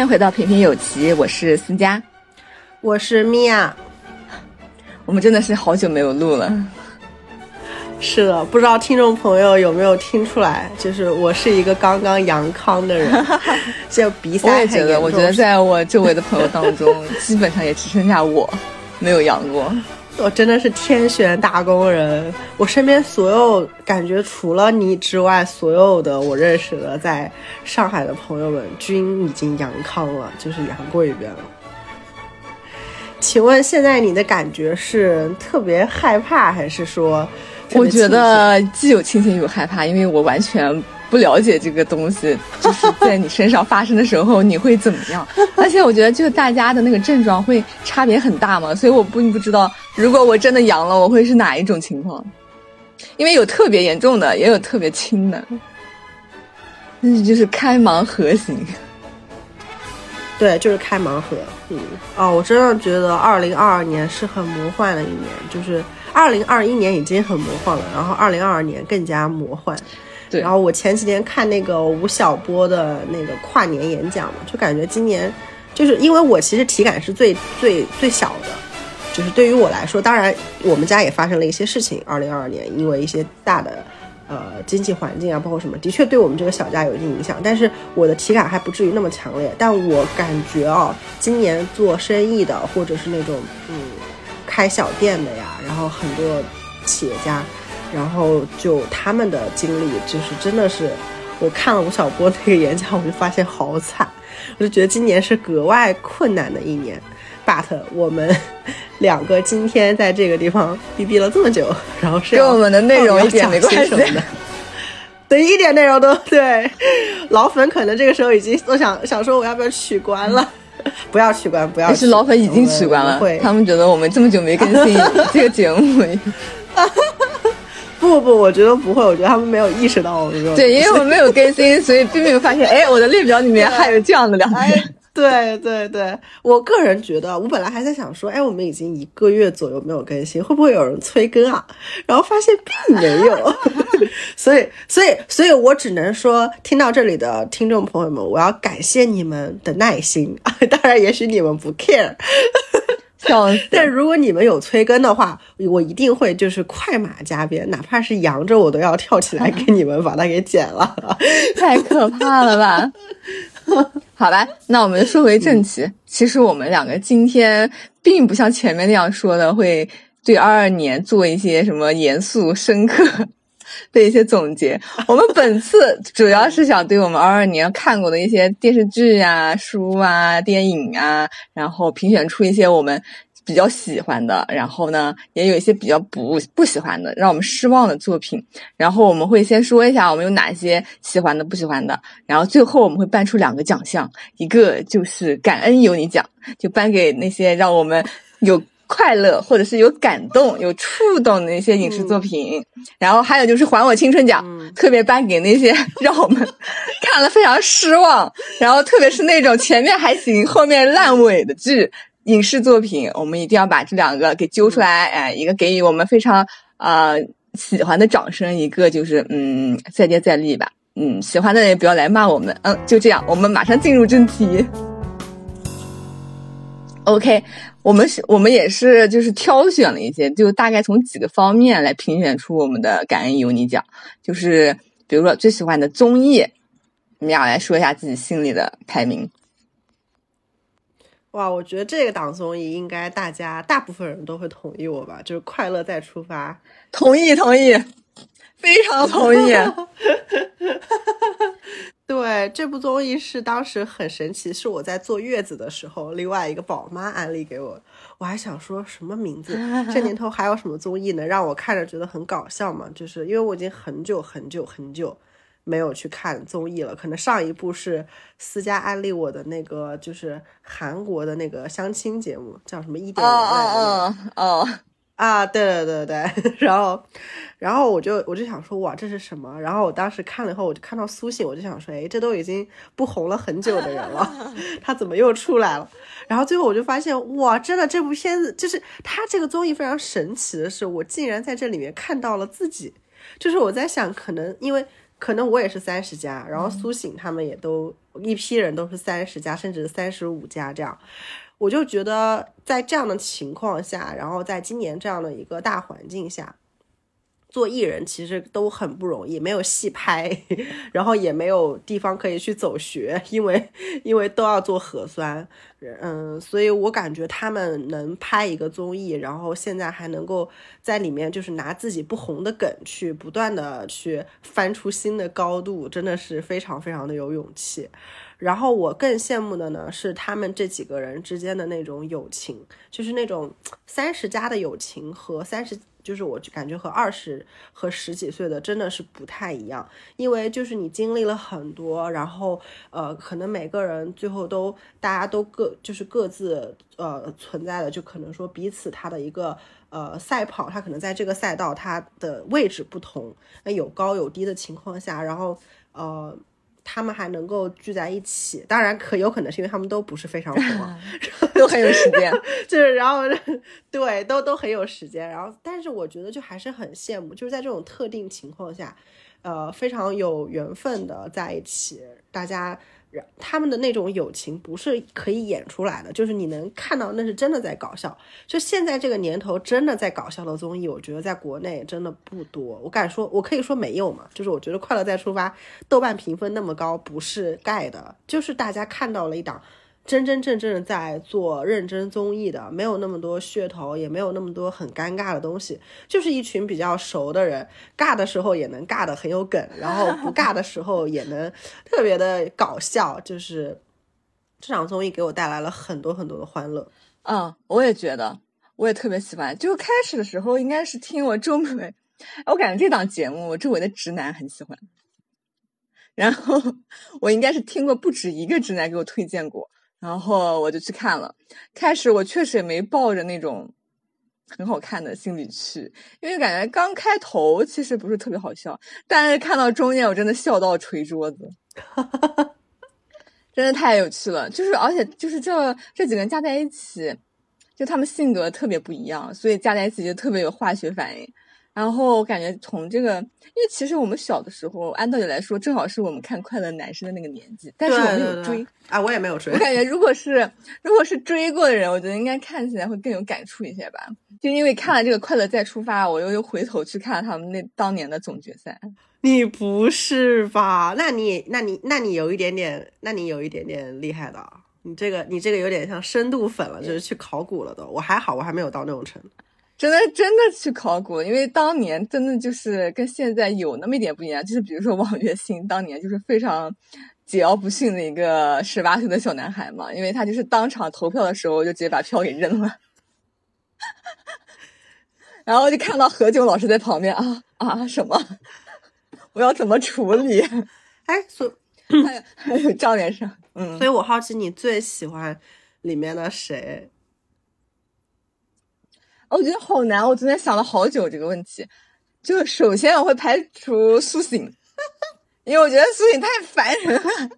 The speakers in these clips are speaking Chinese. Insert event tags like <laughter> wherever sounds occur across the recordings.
欢迎回到平平有奇，我是思佳，我是米娅。我们真的是好久没有录了。是的，不知道听众朋友有没有听出来，就是我是一个刚刚阳康的人，<laughs> 就鼻塞。我也觉得，我觉得在我周围的朋友当中，基本上也只剩下我没有阳过。我真的是天选打工人，我身边所有感觉除了你之外，所有的我认识的在上海的朋友们均已经阳康了，就是阳过一遍了。请问现在你的感觉是特别害怕，还是说？我觉得既有庆幸又有害怕，因为我完全不了解这个东西，<laughs> 就是在你身上发生的时候你会怎么样？<laughs> 而且我觉得就是大家的那个症状会差别很大嘛，所以我并不知道如果我真的阳了，我会是哪一种情况？因为有特别严重的，也有特别轻的，那就是开盲盒型。对，就是开盲盒。嗯，哦，我真的觉得二零二二年是很魔幻的一年，就是。二零二一年已经很魔幻了，然后二零二二年更加魔幻。然后我前几天看那个吴晓波的那个跨年演讲嘛，就感觉今年，就是因为我其实体感是最最最小的，就是对于我来说，当然我们家也发生了一些事情。二零二二年因为一些大的呃经济环境啊，包括什么，的确对我们这个小家有一定影响，但是我的体感还不至于那么强烈。但我感觉啊，今年做生意的或者是那种嗯。开小店的呀，然后很多企业家，然后就他们的经历，就是真的是，我看了吴晓波那个演讲，我就发现好惨，我就觉得今年是格外困难的一年。But 我们两个今天在这个地方逼逼了这么久，然后是跟我们的内容一点没关系的，<laughs> 对，一点内容都对。老粉可能这个时候已经都想想说，我要不要取关了。<laughs> 不要取关，不要。其实老粉已经取关了，他们觉得我们这么久没更新 <laughs> 这个节目。不不，我觉得不会，我觉得他们没有意识到我们。对，因为 <laughs> 我们没有更新，所以并没有发现，哎，我的列表里面还有这样的两个人。对对对，我个人觉得，我本来还在想说，哎，我们已经一个月左右没有更新，会不会有人催更啊？然后发现并没有，<laughs> 所以，所以，所以我只能说，听到这里的听众朋友们，我要感谢你们的耐心。<laughs> 当然，也许你们不 care，但如果你们有催更的话，我一定会就是快马加鞭，哪怕是扬着我都要跳起来给你们把它给剪了。<laughs> 太可怕了吧！<laughs> 好吧，那我们说回正题。其实我们两个今天并不像前面那样说的，会对二二年做一些什么严肃深刻的一些总结。我们本次主要是想对我们二二年看过的一些电视剧啊、书啊、电影啊，然后评选出一些我们。比较喜欢的，然后呢，也有一些比较不不喜欢的，让我们失望的作品。然后我们会先说一下我们有哪些喜欢的、不喜欢的。然后最后我们会颁出两个奖项，一个就是感恩有你奖，就颁给那些让我们有快乐或者是有感动、有触动的一些影视作品。然后还有就是还我青春奖，特别颁给那些让我们看了非常失望，然后特别是那种前面还行、后面烂尾的剧。影视作品，我们一定要把这两个给揪出来，哎，一个给予我们非常呃喜欢的掌声，一个就是嗯再接再厉吧，嗯，喜欢的人也不要来骂我们，嗯，就这样，我们马上进入正题。OK，我们是，我们也是就是挑选了一些，就大概从几个方面来评选出我们的感恩有你奖，就是比如说最喜欢的综艺，你们俩来说一下自己心里的排名。哇，我觉得这个档综艺应该大家大部分人都会同意我吧，就是《快乐再出发》。同意，同意，非常同意。<laughs> 对，这部综艺是当时很神奇，是我在坐月子的时候，另外一个宝妈安利给我。我还想说什么名字？<laughs> 这年头还有什么综艺能让我看着觉得很搞笑吗？就是因为我已经很久很久很久。没有去看综艺了，可能上一部是私家安利我的那个，就是韩国的那个相亲节目，叫什么一点零哦哦啊，对对对对，<laughs> 然后然后我就我就想说哇这是什么？然后我当时看了以后，我就看到苏醒，我就想说哎，这都已经不红了很久的人了，<laughs> 他怎么又出来了？然后最后我就发现哇，真的这部片子就是他这个综艺非常神奇的是，我竟然在这里面看到了自己，就是我在想，可能因为。可能我也是三十加，然后苏醒他们也都一批人都是三十加，甚至三十五加这样。我就觉得在这样的情况下，然后在今年这样的一个大环境下。做艺人其实都很不容易，没有戏拍，然后也没有地方可以去走学，因为因为都要做核酸，嗯，所以我感觉他们能拍一个综艺，然后现在还能够在里面就是拿自己不红的梗去不断的去翻出新的高度，真的是非常非常的有勇气。然后我更羡慕的呢是他们这几个人之间的那种友情，就是那种三十加的友情和三十。就是我感觉和二十和十几岁的真的是不太一样，因为就是你经历了很多，然后呃，可能每个人最后都大家都各就是各自呃存在的，就可能说彼此他的一个呃赛跑，他可能在这个赛道他的位置不同，那有高有低的情况下，然后呃。他们还能够聚在一起，当然可有可能是因为他们都不是非常 <laughs> 火，<laughs> 都很有时间，<laughs> 就是然后对都都很有时间，然后但是我觉得就还是很羡慕，就是在这种特定情况下，呃，非常有缘分的在一起，大家。他们的那种友情不是可以演出来的，就是你能看到那是真的在搞笑。就现在这个年头，真的在搞笑的综艺，我觉得在国内真的不多。我敢说，我可以说没有嘛。就是我觉得《快乐再出发》豆瓣评分那么高，不是盖的，就是大家看到了一档。真真正正的在做认真综艺的，没有那么多噱头，也没有那么多很尴尬的东西，就是一群比较熟的人，尬的时候也能尬的很有梗，然后不尬的时候也能 <laughs> 特别的搞笑。就是这场综艺给我带来了很多很多的欢乐。嗯，我也觉得，我也特别喜欢。就开始的时候应该是听我周围，我感觉这档节目我周围的直男很喜欢，然后 <laughs> 我应该是听过不止一个直男给我推荐过。然后我就去看了，开始我确实也没抱着那种很好看的心理去，因为感觉刚开头其实不是特别好笑，但是看到中间我真的笑到捶桌子，真的太有趣了。就是而且就是这这几个人加在一起，就他们性格特别不一样，所以加在一起就特别有化学反应。然后我感觉从这个，因为其实我们小的时候，按道理来说，正好是我们看《快乐男生》的那个年纪，但是我没有追啊，我也没有追。我感觉如果是如果是追过的人，我觉得应该看起来会更有感触一些吧。就因为看了这个《快乐再出发》，我又又回头去看了他们那当年的总决赛。你不是吧？那你那你那你有一点点，那你有一点点厉害的。你这个你这个有点像深度粉了，就是去考古了都。我还好，我还没有到那种程度。真的真的去考古，因为当年真的就是跟现在有那么一点不一样，就是比如说王栎鑫当年就是非常桀骜不驯的一个十八岁的小男孩嘛，因为他就是当场投票的时候就直接把票给扔了，<laughs> 然后就看到何炅老师在旁边啊啊什么，<laughs> 我要怎么处理？<laughs> 哎，所还有还有张元生，嗯，所以我好奇你最喜欢里面的谁？我觉得好难，我昨天想了好久这个问题。就首先我会排除苏醒，因为我觉得苏醒太烦人了。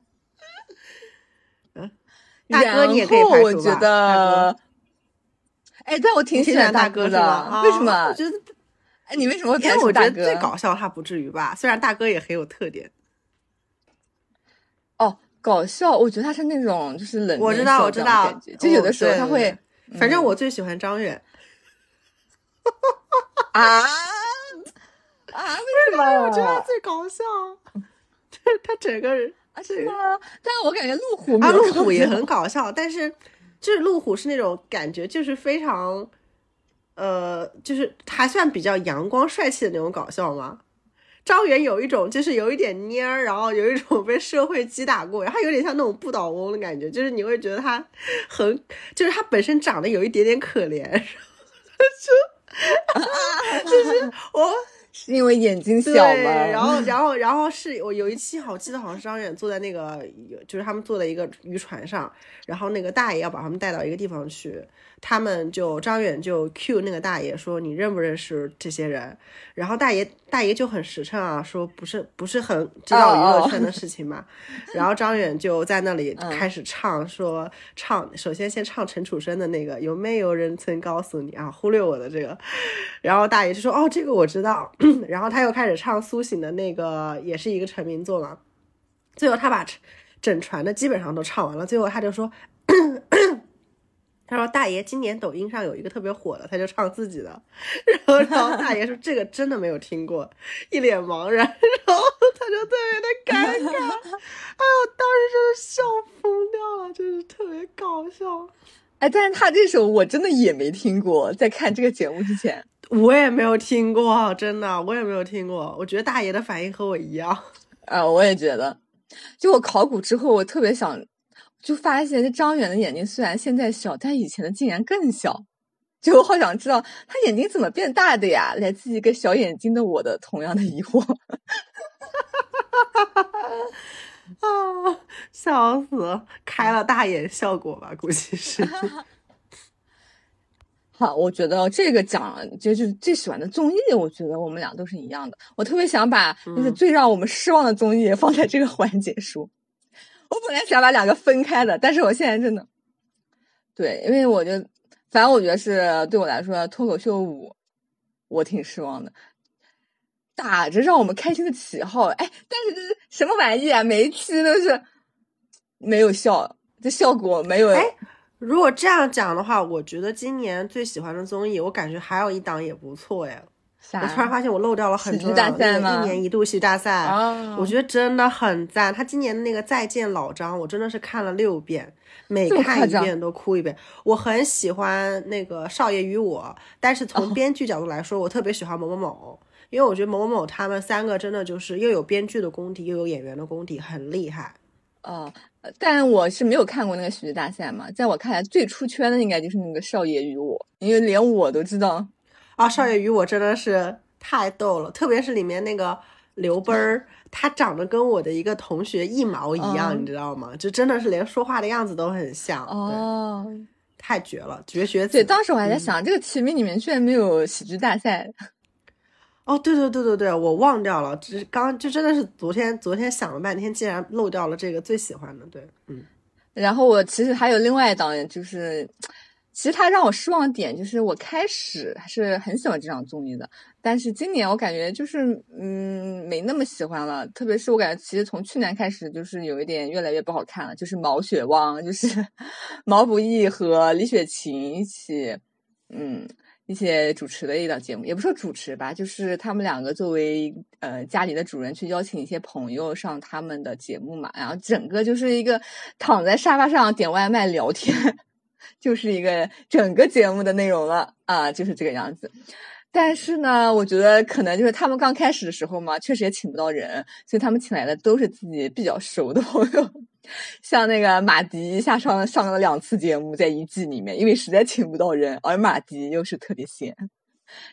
嗯，大哥你也可以排除得，哎，但我挺喜欢大哥的。为什么？我觉得，哎，你为什么会排除大哥？我觉得最搞笑他不至于吧？虽然大哥也很有特点。哦，搞笑，我觉得他是那种就是冷。我知道，我知道，就有的时候他会。反正我最喜欢张远。啊啊！为什么？我觉得他最搞笑，就是他整个人啊，是吗？但是我感觉路虎啊，路虎也很搞笑，但是就是路虎是那种感觉，就是非常呃，就是还算比较阳光帅气的那种搞笑嘛。张远有一种就是有一点蔫儿，然后有一种被社会击打过，然后有点像那种不倒翁的感觉，就是你会觉得他很，就是他本身长得有一点点可怜，就。<laughs> 就是我是因为眼睛小吗？然后，然后，然后是我有一期好记得好像是张远坐在那个，就是他们坐在一个渔船上，然后那个大爷要把他们带到一个地方去。他们就张远就 Q 那个大爷说：“你认不认识这些人？”然后大爷大爷就很实诚啊，说：“不是不是很知道娱乐圈的事情嘛。<laughs> ”然后张远就在那里开始唱，说唱首先先唱陈楚生的那个有没有人曾告诉你啊？忽略我的这个。然后大爷就说：“哦，这个我知道。<coughs> ”然后他又开始唱苏醒的那个，也是一个成名作嘛。最后他把整船的基本上都唱完了，最后他就说。他说：“大爷，今年抖音上有一个特别火的，他就唱自己的。<laughs> 然后，然后大爷说这个真的没有听过，一脸茫然。然后他就特别的尴尬。哎呦，当时真的笑疯掉了，真是特别搞笑。哎，但是他这首我真的也没听过，在看这个节目之前，我也没有听过，真的我也没有听过。我觉得大爷的反应和我一样。啊，我也觉得。就我考古之后，我特别想。”就发现这张远的眼睛虽然现在小，但以前的竟然更小。就我好想知道他眼睛怎么变大的呀？来自一个小眼睛的我的同样的疑惑。<laughs> 啊，笑死！开了大眼效果吧，估计是。<laughs> 好，我觉得这个讲就是最喜欢的综艺，我觉得我们俩都是一样的。我特别想把就是最让我们失望的综艺放在这个环节说。我本来想把两个分开的，但是我现在真的，对，因为我就反正我觉得是对我来说脱口秀五，我挺失望的，打着让我们开心的旗号，哎，但是这是什么玩意啊？每一期都是没有效，这效果没有。哎，如果这样讲的话，我觉得今年最喜欢的综艺，我感觉还有一档也不错哎。我突然发现我漏掉了很多大赛一年一度喜剧大赛，我觉得真的很赞。他今年的那个再见老张，我真的是看了六遍，每看一遍都哭一遍。我很喜欢那个少爷与我，但是从编剧角度来说，我特别喜欢某某某，因为我觉得某某某他们三个真的就是又有编剧的功底，又有演员的功底，很厉害。哦，但我是没有看过那个喜剧大赛嘛，在我看来最出圈的应该就是那个少爷与我，因为连我都知道。啊，少爷与我真的是太逗了，特别是里面那个刘奔儿，他长得跟我的一个同学一毛一样，你知道吗？就真的是连说话的样子都很像。哦，太绝了，绝学子。对，当时我还在想，这个提名里面居然没有喜剧大赛。<laughs> 哦，对对对对对，我忘掉了，只是刚就真的是昨天昨天想了半天，竟然漏掉了这个最喜欢的。对，嗯。然后我其实还有另外一档，就是。其实他让我失望的点就是，我开始还是很喜欢这场综艺的，但是今年我感觉就是，嗯，没那么喜欢了。特别是我感觉，其实从去年开始就是有一点越来越不好看了。就是毛血旺，就是 <laughs> 毛不易和李雪琴一起，嗯，一起主持的一档节目，也不说主持吧，就是他们两个作为呃家里的主人去邀请一些朋友上他们的节目嘛，然后整个就是一个躺在沙发上点外卖聊天。就是一个整个节目的内容了啊，就是这个样子。但是呢，我觉得可能就是他们刚开始的时候嘛，确实也请不到人，所以他们请来的都是自己比较熟的朋友。<laughs> 像那个马迪，下上上了两次节目，在一季里面，因为实在请不到人，而马迪又是特别闲，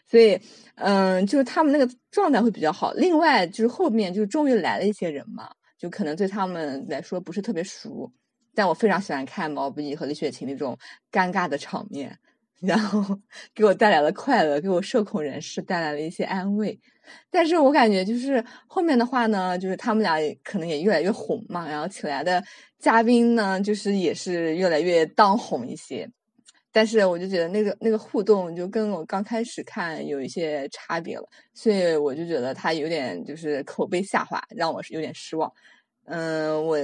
所以嗯，就是他们那个状态会比较好。另外就是后面就终于来了一些人嘛，就可能对他们来说不是特别熟。但我非常喜欢看毛不易和李雪琴那种尴尬的场面，然后 <laughs> 给我带来了快乐，给我社恐人士带来了一些安慰。但是我感觉就是后面的话呢，就是他们俩可能也越来越红嘛，然后请来的嘉宾呢，就是也是越来越当红一些。但是我就觉得那个那个互动就跟我刚开始看有一些差别了，所以我就觉得他有点就是口碑下滑，让我是有点失望。嗯，我。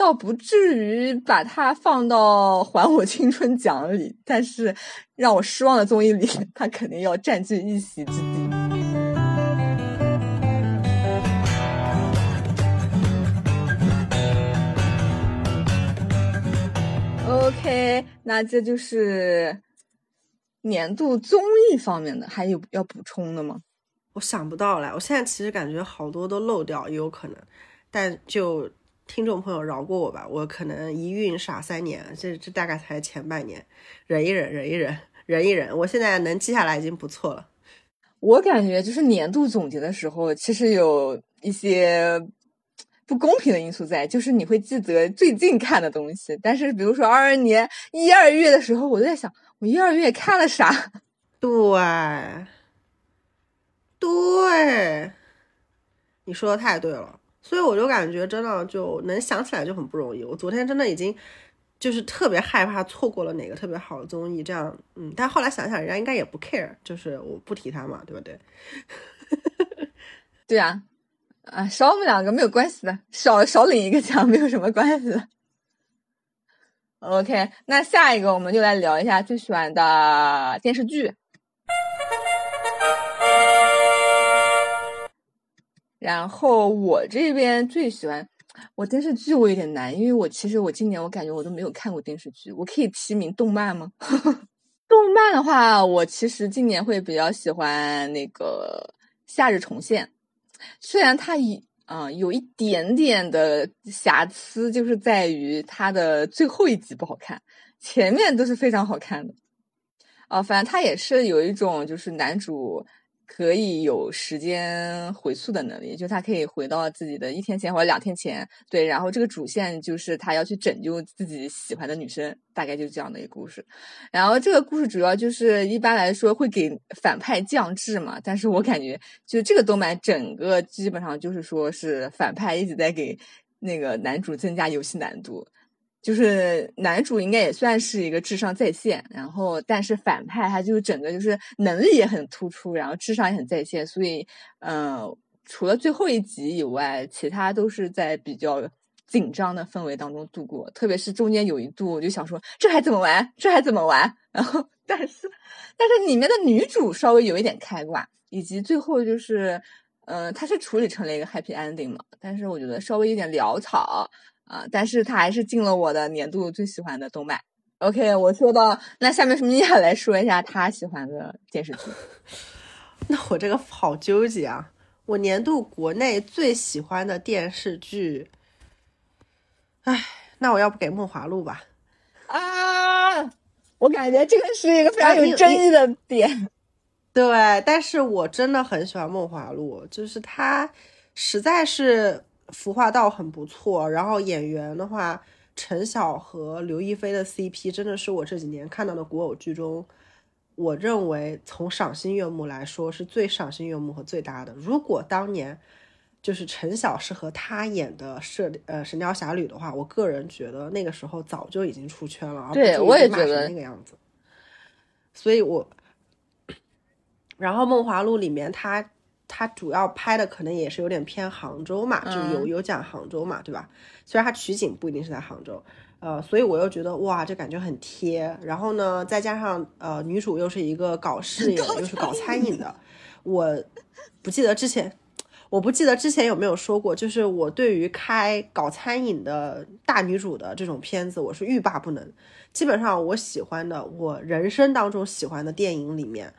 倒不至于把它放到《还我青春》奖里，但是让我失望的综艺里，它肯定要占据一席之地。OK，那这就是年度综艺方面的，还有要补充的吗？我想不到了，我现在其实感觉好多都漏掉，也有可能，但就。听众朋友饶过我吧，我可能一孕傻三年，这这大概才前半年，忍一忍，忍一忍，忍一忍，我现在能记下来已经不错了。我感觉就是年度总结的时候，其实有一些不公平的因素在，就是你会记得最近看的东西，但是比如说二二年一二月的时候，我就在想我一二月看了啥？对，对，你说的太对了。所以我就感觉真的就能想起来就很不容易。我昨天真的已经就是特别害怕错过了哪个特别好的综艺，这样，嗯，但后来想想，人家应该也不 care，就是我不提他嘛，对不对？对啊，啊，少我们两个没有关系的，少少领一个奖没有什么关系的。OK，那下一个我们就来聊一下最喜欢的电视剧。然后我这边最喜欢我电视剧，我有点难，因为我其实我今年我感觉我都没有看过电视剧。我可以提名动漫吗？<laughs> 动漫的话，我其实今年会比较喜欢那个《夏日重现》，虽然它一啊有一点点的瑕疵，就是在于它的最后一集不好看，前面都是非常好看的。啊，反正它也是有一种就是男主。可以有时间回溯的能力，就他可以回到自己的一天前或者两天前，对。然后这个主线就是他要去拯救自己喜欢的女生，大概就是这样的一个故事。然后这个故事主要就是一般来说会给反派降智嘛，但是我感觉就这个动漫整个基本上就是说是反派一直在给那个男主增加游戏难度。就是男主应该也算是一个智商在线，然后但是反派他就是整个就是能力也很突出，然后智商也很在线，所以嗯，除了最后一集以外，其他都是在比较紧张的氛围当中度过。特别是中间有一度，我就想说这还怎么玩？这还怎么玩？然后但是但是里面的女主稍微有一点开挂，以及最后就是嗯，他是处理成了一个 happy ending 嘛，但是我觉得稍微有点潦草。啊！但是他还是进了我的年度最喜欢的动漫。OK，我说到那下面是米娅来说一下他喜欢的电视剧。<laughs> 那我这个好纠结啊！我年度国内最喜欢的电视剧，哎，那我要不给《梦华录》吧？啊！我感觉这个是一个非常有争议的点。<laughs> 对，但是我真的很喜欢《梦华录》，就是它实在是。服化道很不错，然后演员的话，陈晓和刘亦菲的 CP 真的是我这几年看到的古偶剧中，我认为从赏心悦目来说是最赏心悦目和最搭的。如果当年就是陈晓是和他演的《射呃神雕侠侣》的话，我个人觉得那个时候早就已经出圈了，对我也觉得那个样子。所以我，<coughs> 然后《梦华录》里面他。它主要拍的可能也是有点偏杭州嘛，就有有讲杭州嘛，对吧？虽然它取景不一定是在杭州，呃，所以我又觉得哇，这感觉很贴。然后呢，再加上呃，女主又是一个搞事业，又是搞餐饮的，我不记得之前，我不记得之前有没有说过，就是我对于开搞餐饮的大女主的这种片子，我是欲罢不能。基本上我喜欢的，我人生当中喜欢的电影里面。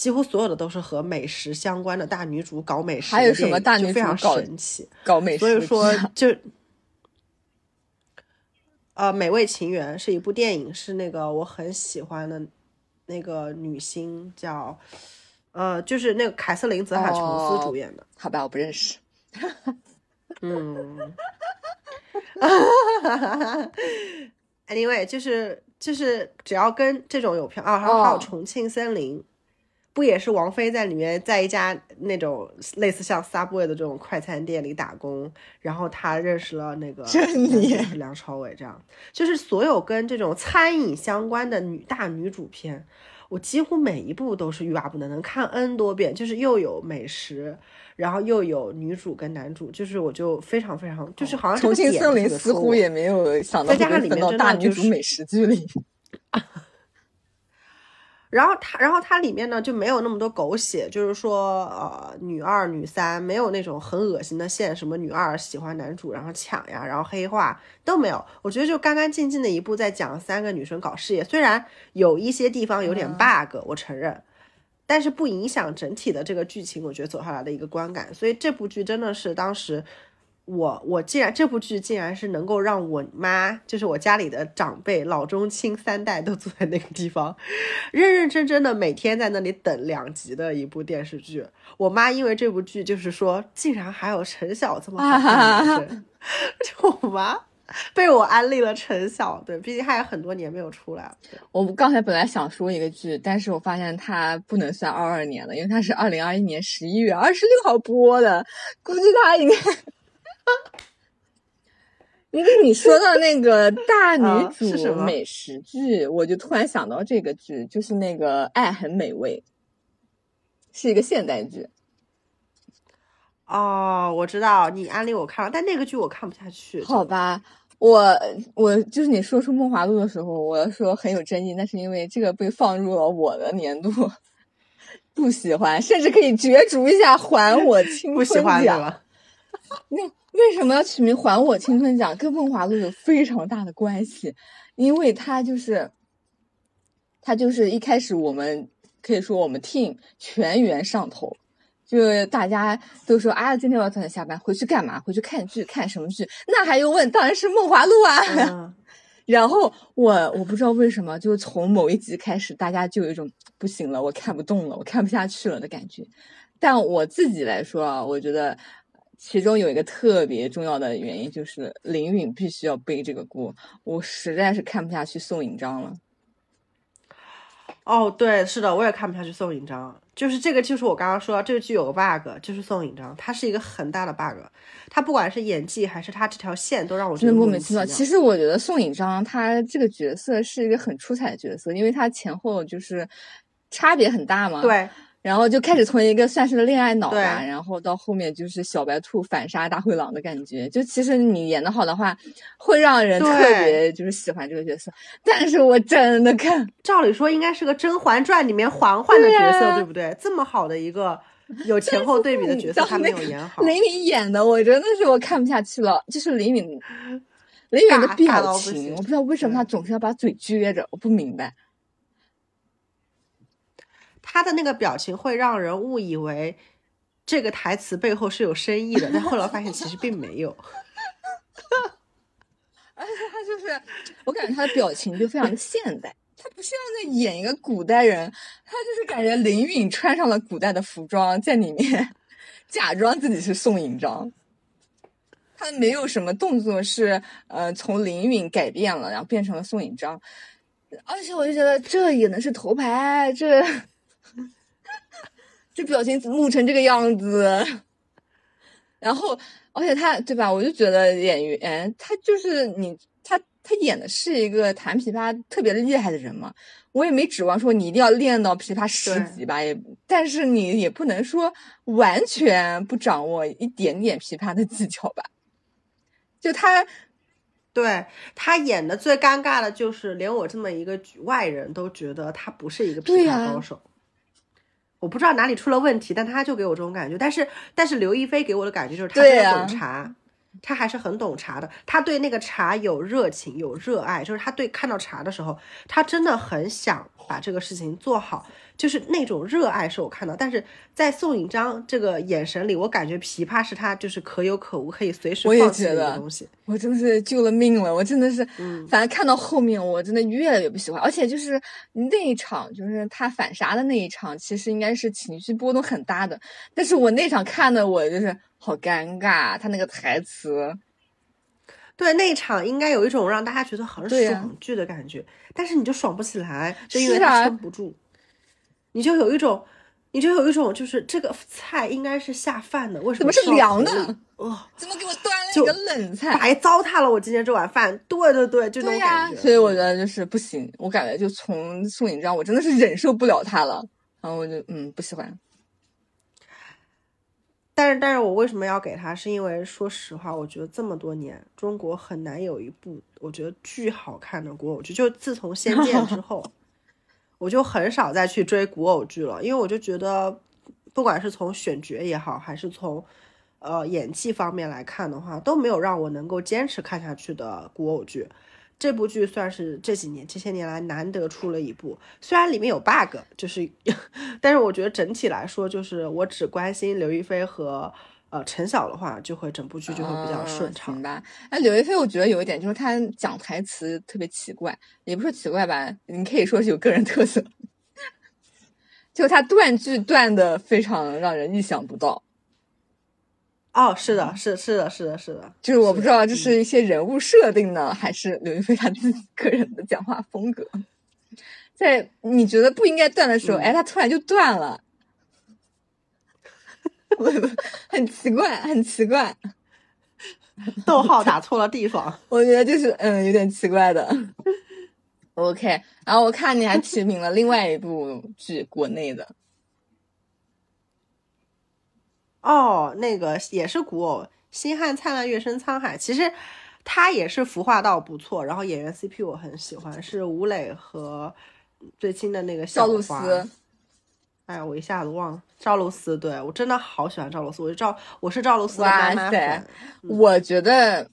几乎所有的都是和美食相关的大女主搞美食，还有什么大女主非常神奇搞美食？所以说就，呃，《美味情缘》是一部电影，是那个我很喜欢的那个女星叫，呃，就是那个凯瑟琳·泽塔琼斯主演的。好吧，我不认识。嗯。<laughs> <laughs> Anyway，就是就是只要跟这种有票啊，还有还有《重庆森林》。不也是王菲在里面，在一家那种类似像 Subway 的这种快餐店里打工，然后她认识了那个 <laughs> 梁朝伟，这样就是所有跟这种餐饮相关的女大女主片，我几乎每一部都是欲罢不能，能看 N 多遍，就是又有美食，然后又有女主跟男主，就是我就非常非常，就是好像重庆森林似乎也没有想到里面到大女主美食剧里。<laughs> 然后它，然后它里面呢就没有那么多狗血，就是说，呃，女二、女三没有那种很恶心的线，什么女二喜欢男主然后抢呀，然后黑化都没有。我觉得就干干净净的一部，在讲三个女生搞事业，虽然有一些地方有点 bug，我承认，但是不影响整体的这个剧情，我觉得走下来的一个观感。所以这部剧真的是当时。我我竟然这部剧竟然是能够让我妈，就是我家里的长辈老中青三代都坐在那个地方，认认真真的每天在那里等两集的一部电视剧。我妈因为这部剧就是说，竟然还有陈晓这么好看的女生，<laughs> 就我妈被我安利了陈晓。对，毕竟他有很多年没有出来。我刚才本来想说一个剧，但是我发现它不能算二二年了，因为它是二零二一年十一月二十六号播的，估计它应该。<laughs> 因为你说到那个大女主美食剧，我就突然想到这个剧，就是那个《爱很美味》，是一个现代剧。哦，我知道你安利我看了，但那个剧我看不下去。好吧，我我就是你说出《梦华录》的时候，我说很有争议，那是因为这个被放入了我的年度 <laughs> 不喜欢，甚至可以角逐一下还我青 <laughs> 不喜春奖。<laughs> 那为什么要取名“还我青春奖”？跟《梦华录》有非常大的关系，因为它就是，它就是一开始我们可以说我们 team 全员上头，就大家都说啊，今天我要早点下班，回去干嘛？回去看剧，看什么剧？那还用问？当然是《梦华录》啊。嗯，<laughs> 然后我我不知道为什么，就从某一集开始，大家就有一种不行了，我看不动了，我看不下去了的感觉。但我自己来说啊，我觉得其中有一个特别重要的原因，就是林允必须要背这个锅。我实在是看不下去宋引章了。哦，对，是的，我也看不下去宋引章，就是这个，就是我刚刚说这个剧有个 bug，就是宋引章，他是一个很大的 bug，他不管是演技还是他这条线，都让我觉真的得莫名其妙。莫名其妙。其实我觉得宋引章他这个角色是一个很出彩的角色，因为他前后就是差别很大嘛。。对，然后就开始从一个算是恋爱脑吧，然后到后面就是小白兔反杀大灰狼的感觉。就其实你演的好的话，会让人特别就是喜欢这个角色。但是我真的看，<laughs> 照理说应该是个《甄嬛传》里面嬛嬛的角色，对啊对不对？这么好的一个有前后对比的角色，他没有演好。林允演的，我真的是我看不下去了。就是林允，林允的表情，我不知道为什么对他总是要把嘴撅着，我不明白。他的那个表情会让人误以为这个台词背后是有深意的，但后来发现其实并没有。<laughs> 而且他就是，我感觉他的表情就非常的现代，<laughs> 他不像在演一个古代人，他就是感觉林允穿上了古代的服装，在里面假装自己是宋引章。他没有什么动作是呃从林允改变了，然后变成了宋引章，而且我就觉得这也能是头牌，这这表情录成这个样子，然后而且他对吧？我就觉得演员他就是你，他他演的是一个弹琵琶特别厉害的人嘛。我也没指望说你一定要练到琵琶十级吧，也但是你也不能说完全不掌握一点点琵琶的技巧吧。就他对他演的最尴尬的就是，连我这么一个局外人都觉得他不是一个琵琶高手。我不知道哪里出了问题，但他就给我这种感觉。但是，但是刘亦菲给我的感觉就是他真的懂茶，他还是很懂茶的。他对那个茶有热情，有热爱，就是他对看到茶的时候，他真的很想把这个事情做好，就是那种热爱是我看到。但是在宋引章这个眼神里，我感觉琵琶是他就是可有可无，可以随时我也放弃的一觉得个东西。我真的是救了命了，我真的是，嗯反正看到后面我真的越来越不喜欢，而且就是那一场，就是他反杀的那一场，其实应该是情绪波动很大的，但是我那场看的我就是好尴尬，他那个台词，对，那一场应该有一种让大家觉得很爽剧的感觉，但是你就爽不起来，就因为是啊它撑不住，你就有一种，你就有一种，就是这个菜应该是下饭的，为什怎么是凉的口里？哦，怎么给我端了一个冷菜？白糟蹋了我今天这碗饭。对对对，就那、种感觉。所以我觉得就是不行，我感觉就从宋引章，我真的是忍受不了他了，然后我就嗯不喜欢。但是，但是我为什么要给他？是因为说实话，我觉得这么多年，中国很难有一部我觉得巨好看的国偶剧。就自从《仙剑》之后，我就很少再去追古偶剧了，因为我就觉得，不管是从选角也好，还是从呃演技方面来看的话，都没有让我能够坚持看下去的古偶剧。这部剧算是这几年这些年来难得出了一部，虽然里面有 bug，就是，<laughs> 但是我觉得整体来说，就是我只关心刘亦菲和呃陈晓的话，就会整部剧就会比较顺嗯畅。行吧，哎，刘亦菲，我觉得有一点就是她讲台词特别奇怪，也不是奇怪吧，你可以说是有个人特色，<laughs> 就她断句断的非常让人意想不到。哦，是的，是是的，是的，是的，就是我不知道这嗯是一些人物设定呢，还是刘亦菲她自己个人的讲话风格。<laughs> 在你觉得不应该断的时候，嗯哎，她突然就断了，我 <laughs> 很奇怪，很奇怪。逗号打错了地方。<laughs> 我觉得就是嗯，有点奇怪的。OK，然后我看你还提名了另外一部剧，国内的，哦哦，那个也是古偶，《星汉灿烂，月升沧海》，其实它也是服化道不错，然后演员 CP 我很喜欢，是吴磊和最新的那个赵露花思。哎呀，我一下子忘了赵露思，对我真的好喜欢赵露思，我是赵我是赵露思的妈妈哇塞粉，我觉得，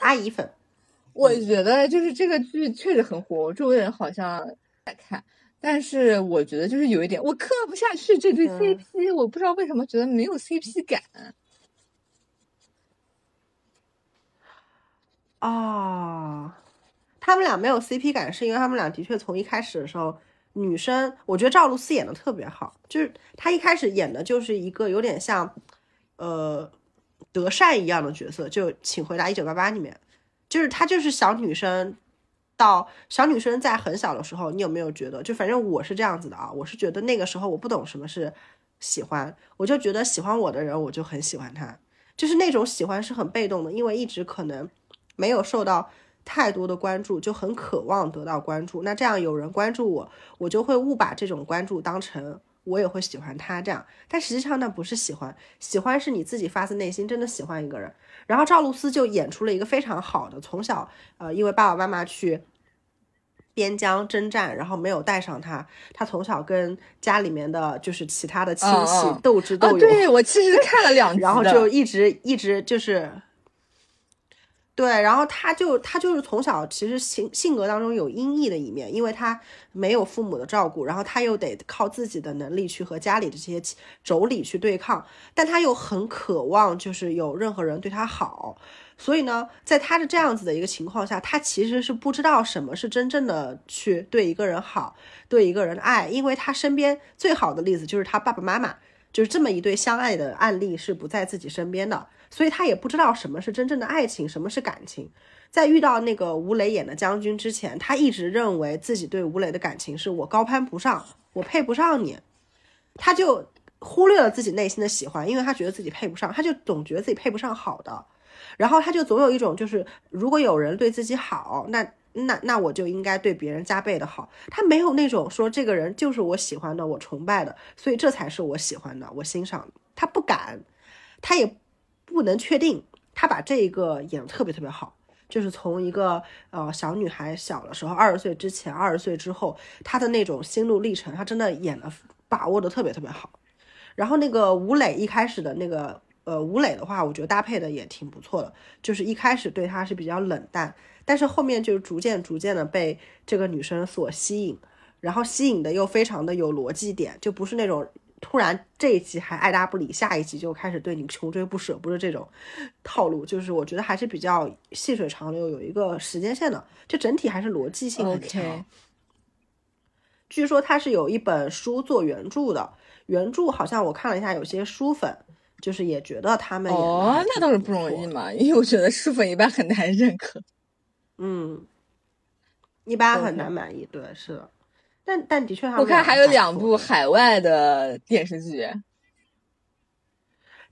阿姨粉。<laughs> 我觉得就是这个剧确实很火，我周围人好像在看，但是我觉得就是有一点我磕不下去这对嗯 CP，、我不知道为什么觉得没有 CP 感。哦，他们俩没有 CP 感，是因为他们俩的确从一开始的时候，女生我觉得赵露思演的特别好，就是她一开始演的就是一个有点像，呃，德善一样的角色，就《请回答一九八八》里面，就是她就是小女生。到小女生在很小的时候，你有没有觉得？就反正我是这样子的啊，我是觉得那个时候我不懂什么是喜欢，我就觉得喜欢我的人，我就很喜欢他，就是那种喜欢是很被动的，因为一直可能没有受到太多的关注，就很渴望得到关注。那这样有人关注我，我就会误把这种关注当成我也会喜欢他这样。但实际上那不是喜欢，喜欢是你自己发自内心真的喜欢一个人。然后赵露思就演出了一个非常好的，从小呃，因为爸爸妈妈去。边疆征战，然后没有带上他，他从小跟家里面的就是其他的亲戚斗智斗啊，勇，对我其实看了两集，<laughs> 然后就一直一直就是，对，然后他就他就是从小其实性性格当中有阴翳的一面，因为他没有父母的照顾，然后他又得靠自己的能力去和家里的这些妯娌去对抗，但他又很渴望就是有任何人对他好。所以呢，在他的这样子的一个情况下，他其实是不知道什么是真正的去对一个人好，对一个人爱，因为他身边最好的例子就是他爸爸妈妈，就是这么一对相爱的案例是不在自己身边的，所以他也不知道什么是真正的爱情，什么是感情。在遇到那个吴磊演的将军之前，他一直认为自己对吴磊的感情是我高攀不上，我配不上你，他就忽略了自己内心的喜欢，因为他觉得自己配不上，他就总觉得自己配不上好的。然后他就总有一种，就是如果有人对自己好，那那那我就应该对别人加倍的好。他没有那种说这个人就是我喜欢的，我崇拜的，所以这才是我喜欢的，我欣赏。他不敢，他也不能确定。他把这一个演的特别特别好，就是从一个呃小女孩小的时候，二十岁之前，二十岁之后，她的那种心路历程，她真的演的把握的特别特别好。然后那个吴磊一开始的那个。呃，吴磊的话，我觉得搭配的也挺不错的。就是一开始对他是比较冷淡，但是后面就逐渐逐渐的被这个女生所吸引，然后吸引的又非常的有逻辑点，就不是那种突然这一集还爱搭不理，下一集就开始对你穷追不舍，不是这种套路。就是我觉得还是比较细水长流，有一个时间线的，就整体还是逻辑性很强。据说他是有一本书做原著的，原著好像我看了一下，有些书粉。就是也觉得他们哦，那倒是不容易嘛，因为我觉得书粉一般很难认可。嗯，一般很难满意。对，是的。但但的确，我看还有两部海外的电视剧，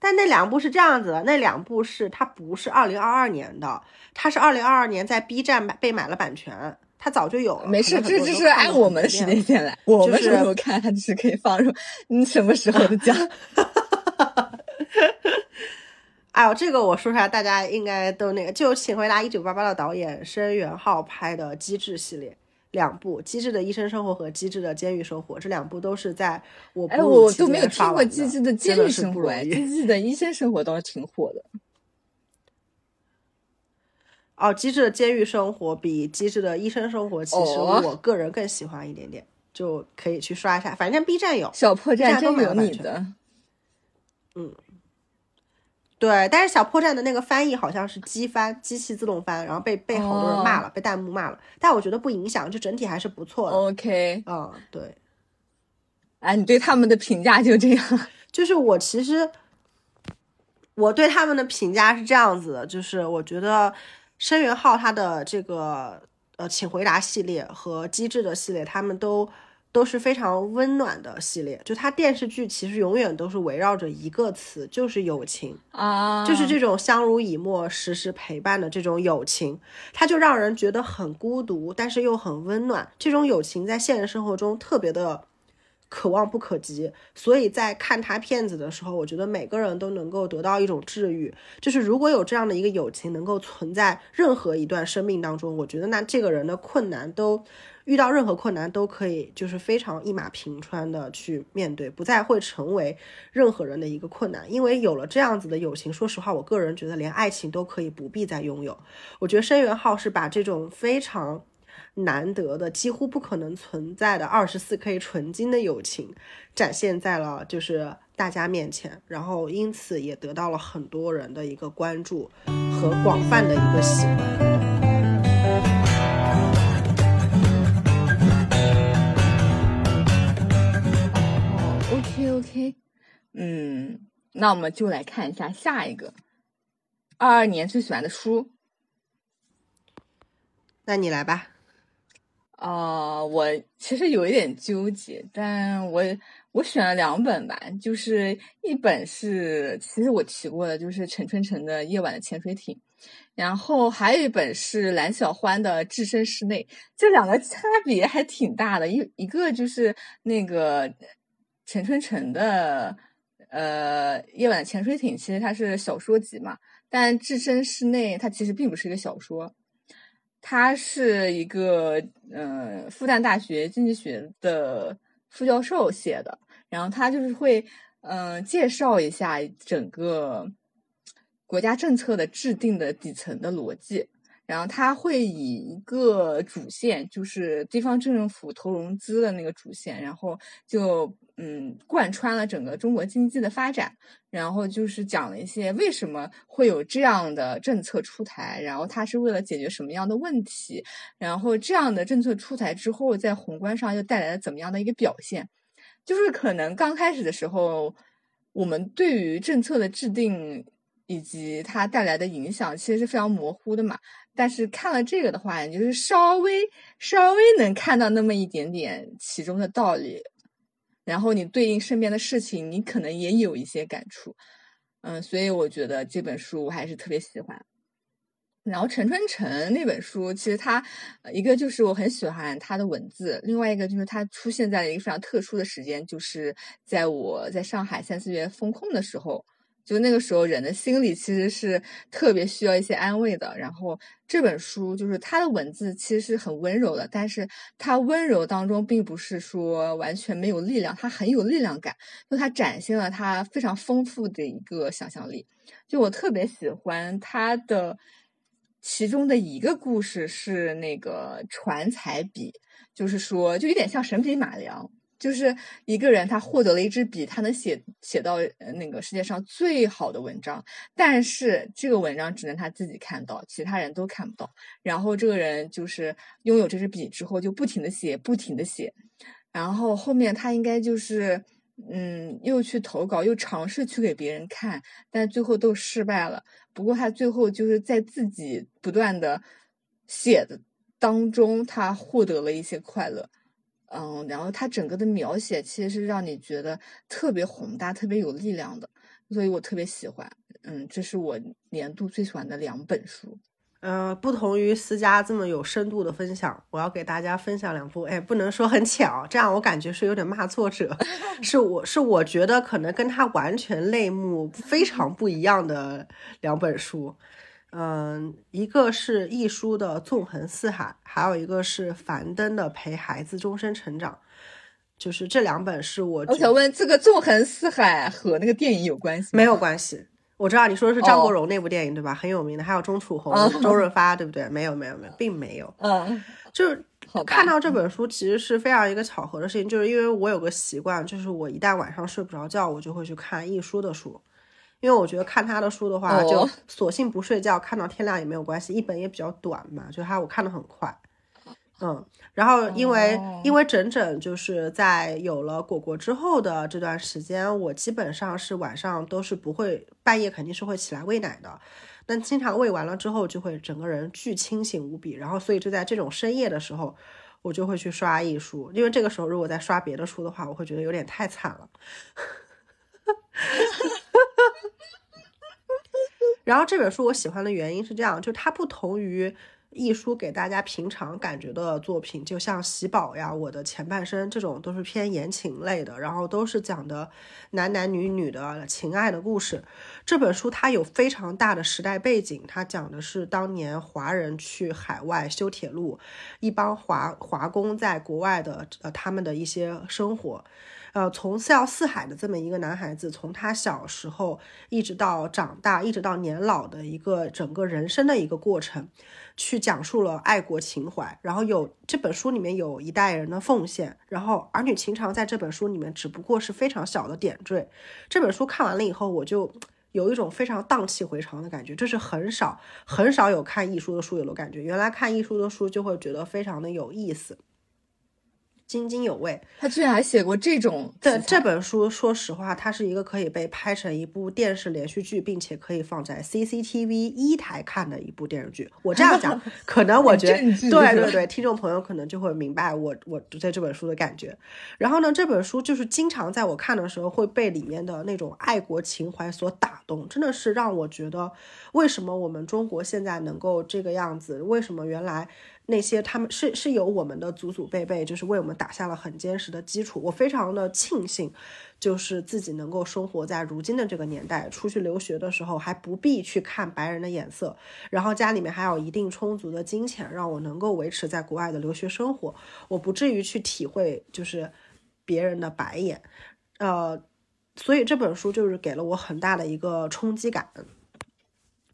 但那两部是这样子的，那两部是它不是二零二二年的，它是二零二二年在 B 站买被买了版权，它早就有了。没事，这这是按我们的时间线来，我们什么时候看，它就是可以放入你什么时候的 <laughs> 讲。<laughs> 哎呦，这个我说出来，大家应该都那个，就《请回答一九八八》的导演申元浩拍的《机智》系列两部，《机智的医生生活》和《机智的监狱生活》，这两部都是在我哎，我都没有听过《机智的监狱生活》，《机智的医生生活》倒是挺火的。哦，《机智的监狱生活》比《机智的医生生活》其实我个人更喜欢一点点，就可以去刷一下，反正 B 站有。小破站真有你的。嗯。对，但是小破站的那个翻译好像是机翻，机器自动翻，然后被被好多人骂了，哦、被弹幕骂了。但我觉得不影响，就整体还是不错的。OK，嗯，对。哎，你对他们的评价就这样？<laughs> 就是我其实我对他们的评价是这样子的，就是我觉得申元浩他的这个呃，请回答系列和机智的系列，他们都。都是非常温暖的系列，就它电视剧其实永远都是围绕着一个词，就是友情啊，就是这种相濡以沫、时时陪伴的这种友情，它就让人觉得很孤独，但是又很温暖。这种友情在现实生活中特别的可望不可及。所以在看他片子的时候，我觉得每个人都能够得到一种治愈。就是如果有这样的一个友情能够存在任何一段生命当中，我觉得那这个人的困难都。遇到任何困难都可以，就是非常一马平川的去面对，不再会成为任何人的一个困难。因为有了这样子的友情，说实话，我个人觉得连爱情都可以不必再拥有。我觉得申元浩是把这种非常难得的、几乎不可能存在的二十四 K 纯金的友情展现在了就是大家面前，然后因此也得到了很多人的一个关注和广泛的一个喜欢。OK，嗯，那我们就来看一下下一个二二年最喜欢的书。那你来吧。呃，我其实有一点纠结，但我我选了两本吧，就是一本是其实我提过的，就是陈春成的《夜晚的潜水艇》，然后还有一本是蓝小欢的《置身室内》，这两个差别还挺大的，一一个就是那个。陈春成的呃《夜晚潜水艇》其实它是小说集嘛，但《置身事内》它其实并不是一个小说，它是一个呃复旦大学经济学的副教授写的，然后他就是会嗯介绍一下整个国家政策的制定的底层的逻辑，然后他会以一个主线就是地方政府投融资的那个主线，然后就。嗯，贯穿了整个中国经济的发展，然后就是讲了一些为什么会有这样的政策出台，然后它是为了解决什么样的问题，然后这样的政策出台之后，在宏观上又带来了怎么样的一个表现？就是可能刚开始的时候，我们对于政策的制定以及它带来的影响其实是非常模糊的嘛。但是看了这个的话，你就是稍微稍微能看到那么一点点其中的道理。然后你对应身边的事情，你可能也有一些感触，嗯，所以我觉得这本书我还是特别喜欢。然后陈春成那本书，其实他一个就是我很喜欢他的文字，另外一个就是他出现在了一个非常特殊的时间，就是在我在上海三四月封控的时候。就那个时候，人的心里其实是特别需要一些安慰的。然后这本书就是它的文字其实是很温柔的，但是它温柔当中并不是说完全没有力量，它很有力量感。就它展现了它非常丰富的一个想象力。就我特别喜欢它的其中的一个故事是那个传彩笔，就是说就有点像神笔马良。就是一个人，他获得了一支笔，他能写写到那个世界上最好的文章，但是这个文章只能他自己看到，其他人都看不到。然后这个人就是拥有这支笔之后，就不停的写，不停的写。然后后面他应该就是，嗯，又去投稿，又尝试去给别人看，但最后都失败了。不过他最后就是在自己不断的写的当中，他获得了一些快乐。嗯，然后它整个的描写其实是让你觉得特别宏大、特别有力量的，所以我特别喜欢。嗯，这是我年度最喜欢的两本书。嗯，不同于思佳这么有深度的分享，我要给大家分享两部。哎，不能说很巧，这样我感觉是有点骂作者。<laughs> 是我是我觉得可能跟他完全类目非常不一样的两本书。嗯，一个是易舒的《纵横四海》，还有一个是樊登的《陪孩子终身成长》，就是这两本是我。我想问，这个《纵横四海》和那个电影有关系？没有关系。我知道你说的是张国荣那部电影，对吧？很有名的，还有钟楚红、周润发，对不对？没有，没有，没有，并没有。嗯，就是看到这本书，其实是非常一个巧合的事情，就是因为我有个习惯，就是我一旦晚上睡不着觉，我就会去看易舒的书。因为我觉得看他的书的话，就索性不睡觉，看到天亮也没有关系。一本也比较短嘛，就他我看的很快，嗯。然后因为因为整整就是在有了果果之后的这段时间，我基本上是晚上都是不会半夜肯定是会起来喂奶的，但经常喂完了之后就会整个人巨清醒无比。然后所以就在这种深夜的时候，我就会去刷艺术，因为这个时候如果再刷别的书的话，我会觉得有点太惨了。<laughs> 然后这本书我喜欢的原因是这样，就它不同于艺书给大家平常感觉的作品，就像《喜宝》呀、《我的前半生》这种，都是偏言情类的，然后都是讲的男男女女的情爱的故事。这本书它有非常大的时代背景，它讲的是当年华人去海外修铁路，一帮华华工在国外的呃他们的一些生活。呃，从四要四海的这么一个男孩子，从他小时候一直到长大，一直到年老的一个整个人生的一个过程，去讲述了爱国情怀。然后有这本书里面有一代人的奉献，然后儿女情长在这本书里面只不过是非常小的点缀。这本书看完了以后，我就有一种非常荡气回肠的感觉，这是很少很少有看艺术的书有的感觉。原来看艺术的书就会觉得非常的有意思。津津有味，他居然还写过这种。对这本书，说实话，它是一个可以被拍成一部电视连续剧，并且可以放在 CCTV 一台看的一部电视剧。我这样讲，<laughs> 可能我觉得，<laughs> 对对对，听众朋友可能就会明白我我对这本书的感觉。然后呢，这本书就是经常在我看的时候会被里面的那种爱国情怀所打动，真的是让我觉得，为什么我们中国现在能够这个样子？为什么原来？那些他们是是有我们的祖祖辈辈，就是为我们打下了很坚实的基础。我非常的庆幸，就是自己能够生活在如今的这个年代，出去留学的时候还不必去看白人的眼色，然后家里面还有一定充足的金钱，让我能够维持在国外的留学生活。我不至于去体会就是别人的白眼，呃，所以这本书就是给了我很大的一个冲击感。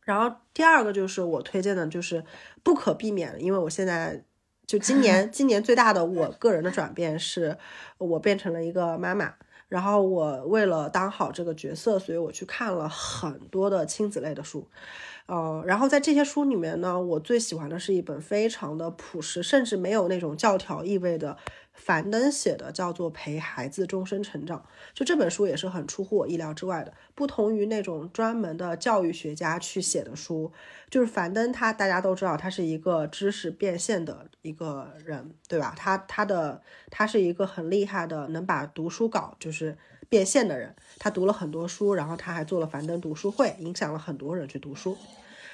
然后第二个就是我推荐的，就是不可避免的，因为我现在就今年 <laughs> 今年最大的我个人的转变是，我变成了一个妈妈。然后我为了当好这个角色，所以我去看了很多的亲子类的书。呃，然后在这些书里面呢，我最喜欢的是一本非常的朴实，甚至没有那种教条意味的。樊登写的叫做《陪孩子终身成长》，就这本书也是很出乎我意料之外的。不同于那种专门的教育学家去写的书，就是樊登他大家都知道，他是一个知识变现的一个人，对吧？他他的他是一个很厉害的，能把读书稿就是变现的人。他读了很多书，然后他还做了樊登读书会，影响了很多人去读书。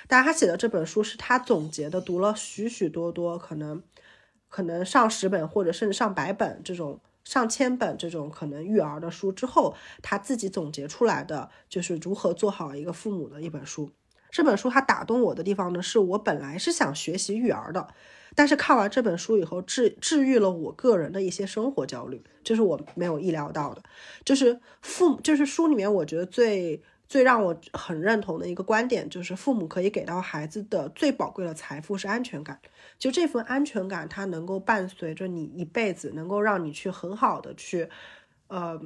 但是他写的这本书是他总结的，读了许许多多可能。可能上十本或者甚至上百本这种上千本这种可能育儿的书之后，他自己总结出来的就是如何做好一个父母的一本书。这本书它打动我的地方呢，是我本来是想学习育儿的，但是看完这本书以后治治愈了我个人的一些生活焦虑，这是我没有意料到的。就是父就是书里面我觉得最。最让我很认同的一个观点，就是父母可以给到孩子的最宝贵的财富是安全感。就这份安全感，它能够伴随着你一辈子，能够让你去很好的去，呃，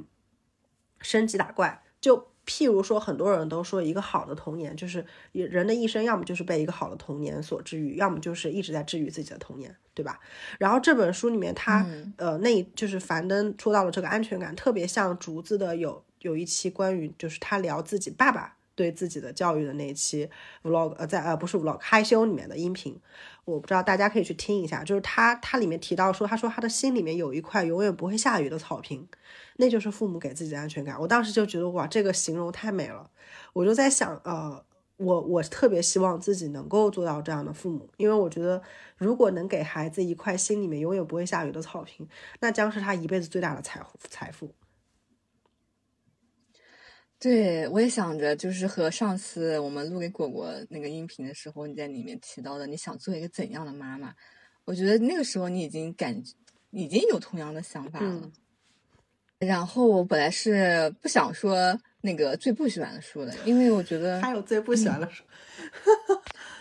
升级打怪。就譬如说，很多人都说，一个好的童年，就是人的一生，要么就是被一个好的童年所治愈，要么就是一直在治愈自己的童年，对吧？然后这本书里面，他呃，那就是樊登说到了这个安全感，特别像竹子的有。有一期关于就是他聊自己爸爸对自己的教育的那一期 vlog，呃，在呃不是 vlog 害羞里面的音频，我不知道大家可以去听一下。就是他他里面提到说，他说他的心里面有一块永远不会下雨的草坪，那就是父母给自己的安全感。我当时就觉得哇，这个形容太美了。我就在想，呃，我我特别希望自己能够做到这样的父母，因为我觉得如果能给孩子一块心里面永远不会下雨的草坪，那将是他一辈子最大的财财富。对，我也想着，就是和上次我们录给果果那个音频的时候，你在里面提到的，你想做一个怎样的妈妈？我觉得那个时候你已经感已经有同样的想法了。然后我本来是不想说那个最不喜欢的书的，因为我觉得还有最不喜欢的书，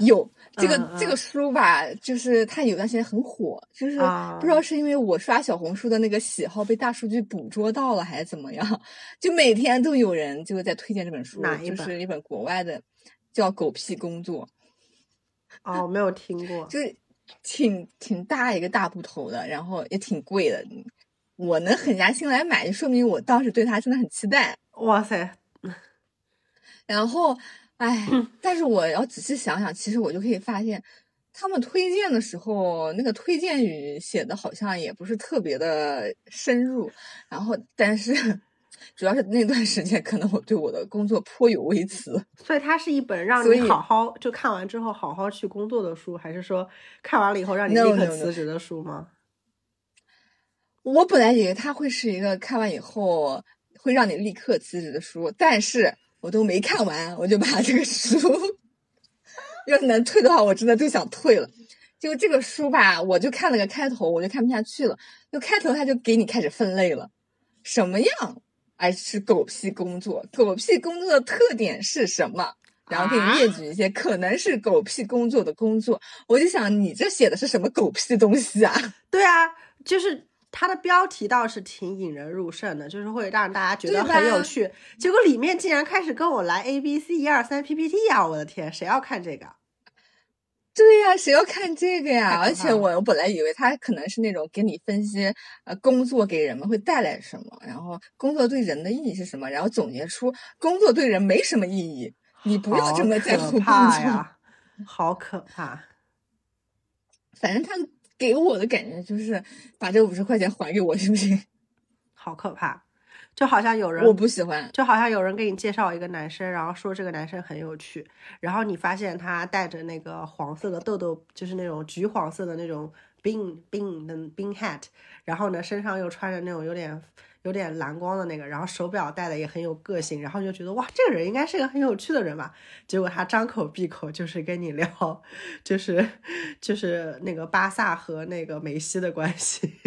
有。这个这个书吧，就是它有段时间很火，就是不知道是因为我刷小红书的那个喜好被大数据捕捉到了，还是怎么样，就每天都有人就是在推荐这本书，就是一本国外的，叫《狗屁工作》。哦，没有听过，就是挺挺大一个大部头的，然后也挺贵的。我能狠下心来买，就说明我当时对它真的很期待。哇塞！然后。哎，但是我要仔细想想，其实我就可以发现，他们推荐的时候，那个推荐语写的好像也不是特别的深入。然后，但是主要是那段时间，可能我对我的工作颇有微词。所以它是一本让你好好就看完之后好好去工作的书，还是说看完了以后让你立刻.辞职的书吗？我本来以为它会是一个看完以后会让你立刻辞职的书，但是我都没看完，我就把这个书，要是能退的话，我真的就想退了。就这个书吧，我就看了个开头，我就看不下去了。就开头他就给你开始分类了，什么样哎是狗屁工作？狗屁工作的特点是什么？然后给你列举一些可能是狗屁工作的工作。我就想，你这写的是什么狗屁东西啊？<laughs> 对啊，就是它的标题倒是挺引人入胜的，就是会让大家觉得很有趣。结果里面竟然开始跟我来 A B C 一二三 PPT 啊、我的天，谁要看这个？对呀、谁要看这个呀？而且我我本来以为他可能是那种给你分析呃工作给人们会带来什么，然后工作对人的意义是什么，然后总结出工作对人没什么意义，你不要这么在乎工作。呀，好可怕！<laughs> 反正他给我的感觉就是把这五十块钱还给我，行不行？<laughs> 好可怕！就好像有人我不喜欢。就好像有人给你介绍一个男生，然后说这个男生很有趣，然后你发现他戴着那个黄色的豆豆，就是那种橘黄色的那种 bean bean 的 bean hat，然后呢身上又穿着那种有点有点蓝光的那个，然后手表戴的也很有个性，然后你就觉得哇，这个人应该是个很有趣的人吧？结果他张口闭口就是跟你聊，就是就是那个巴萨和那个梅西的关系。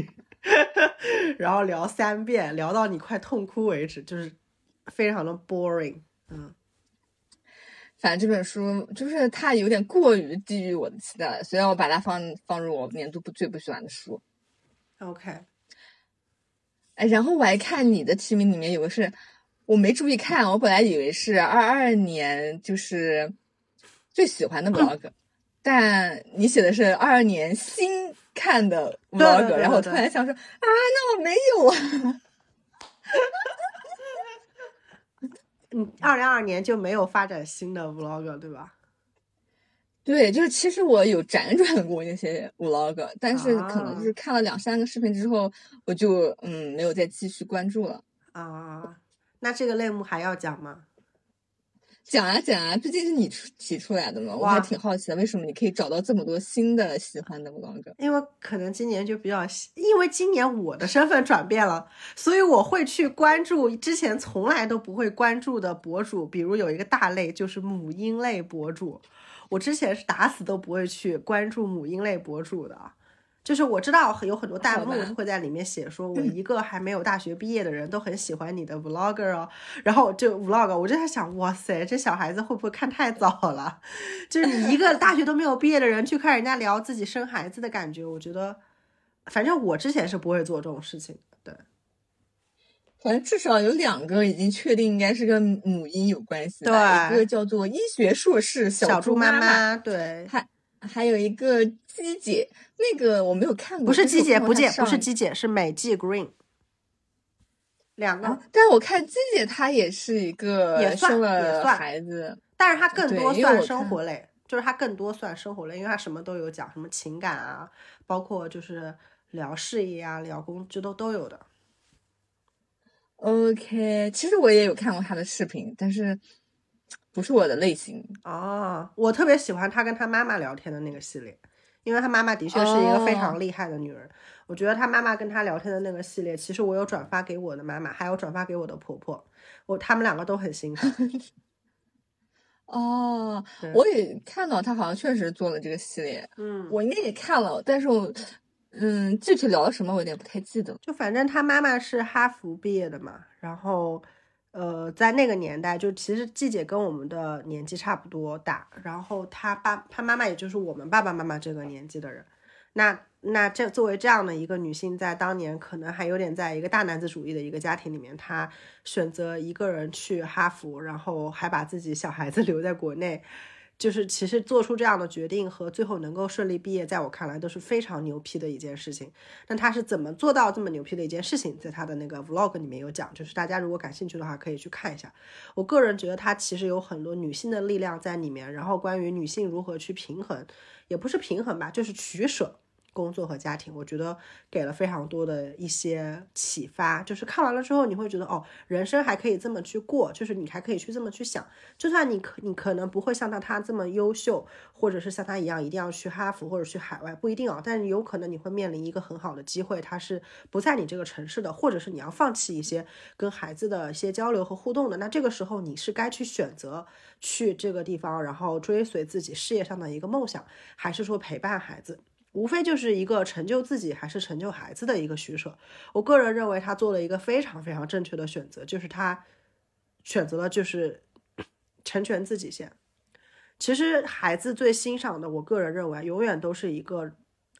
<laughs> 然后聊三遍，聊到你快痛哭为止，就是非常的 boring。嗯，反正这本书就是它有点过于低于我的期待了，所以我把它放放入我年度不最不喜欢的书。OK，哎，然后我还看你的提名里面有个是，我没注意看，我本来以为是二二年就是最喜欢的 vlog，、但你写的是二二年新看的 vlog，对对对然后我突然想说啊，那我没有啊，<laughs> 嗯，二零二二年就没有发展新的 vlog 对吧？对，就是其实我有辗转过那些 vlog，但是可能就是看了两三个视频之后，我就嗯没有再继续关注了。啊，那这个类目还要讲吗？讲啊讲啊，毕竟是你出提出来的嘛，我还挺好奇的，为什么你可以找到这么多新的喜欢的 vlog？因为可能今年就比较，因为今年我的身份转变了，所以我会去关注之前从来都不会关注的博主，比如有一个大类就是母婴类博主，我之前是打死都不会去关注母婴类博主的。就是我知道有很多弹幕会在里面写说，<laughs> 我一个还没有大学毕业的人都很喜欢你的 vlogger 哦，然后就 vlog，我就在想，哇塞，这小孩子会不会看太早了？<laughs> 就是你一个大学都没有毕业的人去看人家聊自己生孩子的感觉，我觉得，反正我之前是不会做这种事情反正至少有两个已经确定应该是跟母婴有关系的，对一个叫做医学硕士小猪妈妈，对，还还有一个鸡姐，那个我没有看过，不是鸡姐，不姐，不是鸡姐，是美纪 Green，两个，啊，但是我看鸡姐她也是一个也算生也了算孩子，但是她更多算生活类，就是她更多算生活类，因为她什么都有讲，什么情感啊，包括就是聊事业啊，聊工，这都都有的。OK，其实我也有看过他的视频，但是不是我的类型。哦，我特别喜欢他跟他妈妈聊天的那个系列，因为他妈妈的确是一个非常厉害的女人。我觉得他妈妈跟他聊天的那个系列，其实我有转发给我的妈妈，还有转发给我的婆婆，我他们两个都很欣赏。<laughs> 哦，我也看到他好像确实做了这个系列，嗯，我应该也看了，但是我嗯具体聊了什么我有点不太记得。就反正他妈妈是哈佛毕业的嘛，然后呃，在那个年代，就其实季姐跟我们的年纪差不多大，然后他爸他妈妈也就是我们爸爸妈妈这个年纪的人，那那这作为这样的一个女性，在当年可能还有点在一个大男子主义的一个家庭里面，她选择一个人去哈佛，然后还把自己小孩子留在国内。就是其实做出这样的决定和最后能够顺利毕业，在我看来都是非常牛批的一件事情。那他是怎么做到这么牛批的一件事情，在他的那个 vlog 里面有讲，就是大家如果感兴趣的话，可以去看一下。我个人觉得他其实有很多女性的力量在里面，然后关于女性如何去平衡，也不是平衡吧，就是取舍工作和家庭，我觉得给了非常多的一些启发。就是看完了之后，你会觉得哦，人生还可以这么去过，就是你还可以去这么去想。就算你可你可能不会像他他这么优秀，或者是像他一样一定要去哈佛或者去海外，不一定啊。但是有可能你会面临一个很好的机会，他是不在你这个城市的，或者是你要放弃一些跟孩子的一些交流和互动的。那这个时候你是该去选择去这个地方，然后追随自己事业上的一个梦想，还是说陪伴孩子？无非就是一个成就自己还是成就孩子的一个取舍。我个人认为他做了一个非常非常正确的选择，就是他选择了就是成全自己先。其实孩子最欣赏的，我个人认为永远都是一个。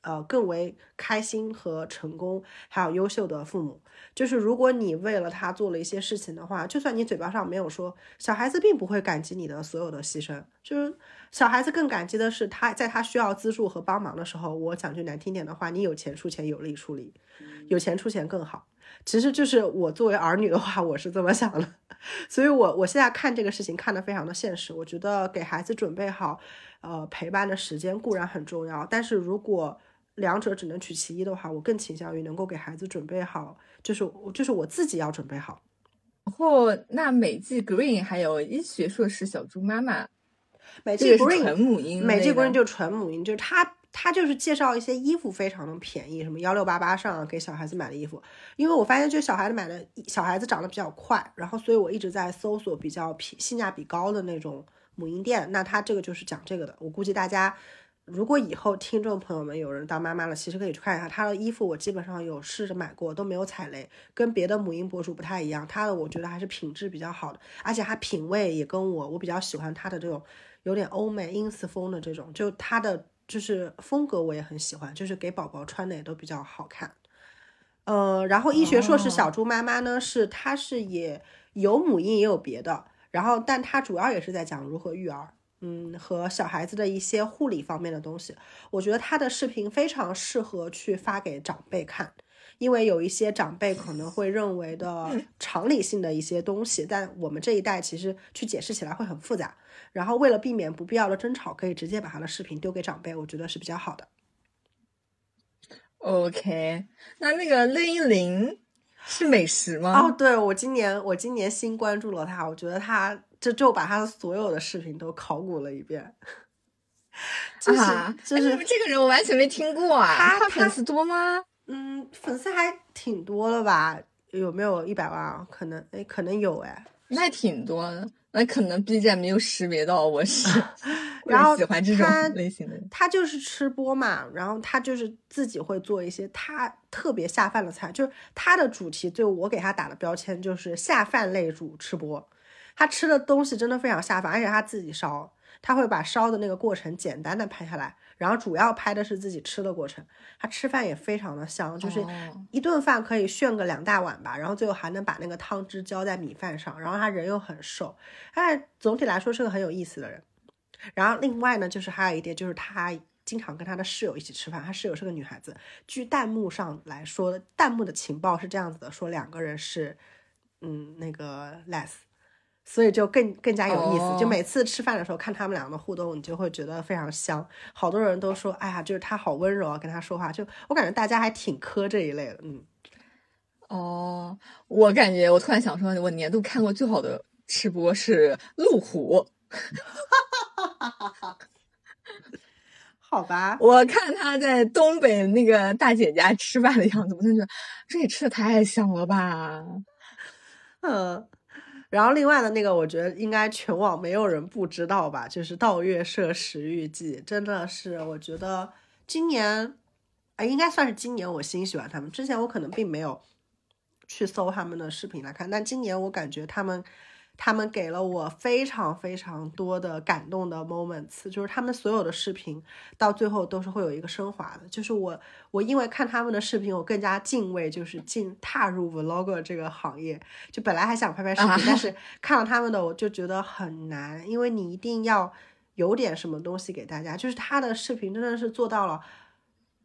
呃，更为开心和成功，还有优秀的父母，就是如果你为了他做了一些事情的话，就算你嘴巴上没有说，小孩子并不会感激你的所有的牺牲，就是小孩子更感激的是他在他需要资助和帮忙的时候，我讲句难听点的话，你有钱出钱，有力出力，有钱出钱更好。其实就是我作为儿女的话，我是这么想的，<laughs> 所以我我现在看这个事情看得非常的现实，我觉得给孩子准备好，呃，陪伴的时间固然很重要，但是如果两者只能取其一的话，我更倾向于能够给孩子准备好，就是就是我自己要准备好。然后，那美纪 Green 还有医学硕士小猪妈妈，美纪 Green 纯母婴，美纪 Green 就纯母婴，就是她他就是介绍一些衣服非常的便宜，什么幺六八八上给小孩子买的衣服。因为我发现就小孩子买的小孩子长得比较快，然后所以我一直在搜索比较便性价比高的那种母婴店。那他这个就是讲这个的，我估计大家。如果以后听众朋友们有人当妈妈了，其实可以去看一下她的衣服。我基本上有试着买过，都没有踩雷，跟别的母婴博主不太一样。她的我觉得还是品质比较好的，而且她品味也跟我，我比较喜欢她的这种有点欧美 ins 风的这种，就她的就是风格我也很喜欢，就是给宝宝穿的也都比较好看。呃，然后医学硕士小猪妈妈呢，是她是也有母婴也有别的，然后但她主要也是在讲如何育儿。嗯，和小孩子的一些护理方面的东西，我觉得他的视频非常适合去发给长辈看，因为有一些长辈可能会认为的常理性的一些东西，但我们这一代其实去解释起来会很复杂。然后为了避免不必要的争吵，可以直接把他的视频丢给长辈，我觉得是比较好的。OK，那那个乐依林是美食吗？哦，对我今年我今年新关注了他，我觉得他。就就把他所有的视频都考古了一遍，啊，就是这个人我完全没听过啊。他粉丝多吗？嗯，粉丝还挺多的吧？有没有一百万啊？可能哎，可能有哎。那挺多的，那可能 B 站没有识别到我是，<laughs> 然后喜欢这种类型的。他就是吃播嘛，然后他就是自己会做一些他特别下饭的菜，就是他的主题，就我给他打的标签就是下饭类主吃播。他吃的东西真的非常下饭，而且他自己烧，他会把烧的那个过程简单的拍下来，然后主要拍的是自己吃的过程。他吃饭也非常的香，就是一顿饭可以炫个两大碗吧，然后最后还能把那个汤汁浇在米饭上，然后他人又很瘦，哎，总体来说是个很有意思的人。然后另外呢，就是还有一点就是他经常跟他的室友一起吃饭，他室友是个女孩子。据弹幕上来说，弹幕的情报是这样子的，说两个人是，嗯，那个 less。所以就更更加有意思，就每次吃饭的时候看他们两个的互动，你就会觉得非常香。好多人都说，哎呀，就是他好温柔啊，跟他说话，就我感觉大家还挺磕这一类的。嗯，哦，我感觉我突然想说，我年度看过最好的吃播是路虎。<laughs> 好吧，我看他在东北那个大姐家吃饭的样子，我就觉得这也吃的太香了吧。嗯。然后另外的那个，我觉得应该全网没有人不知道吧，就是盗月社食欲记，真的是我觉得今年，哎，应该算是今年我新喜欢他们。之前我可能并没有去搜他们的视频来看，但今年我感觉他们。他们给了我非常非常多的感动的 moments，就是他们所有的视频到最后都是会有一个升华的。就是我，我因为看他们的视频，我更加敬畏，就是进踏入 vlog 这个行业。就本来还想拍拍视频，但 <laughs> 是看了他们的，我就觉得很难，因为你一定要有点什么东西给大家。就是他的视频真的是做到了，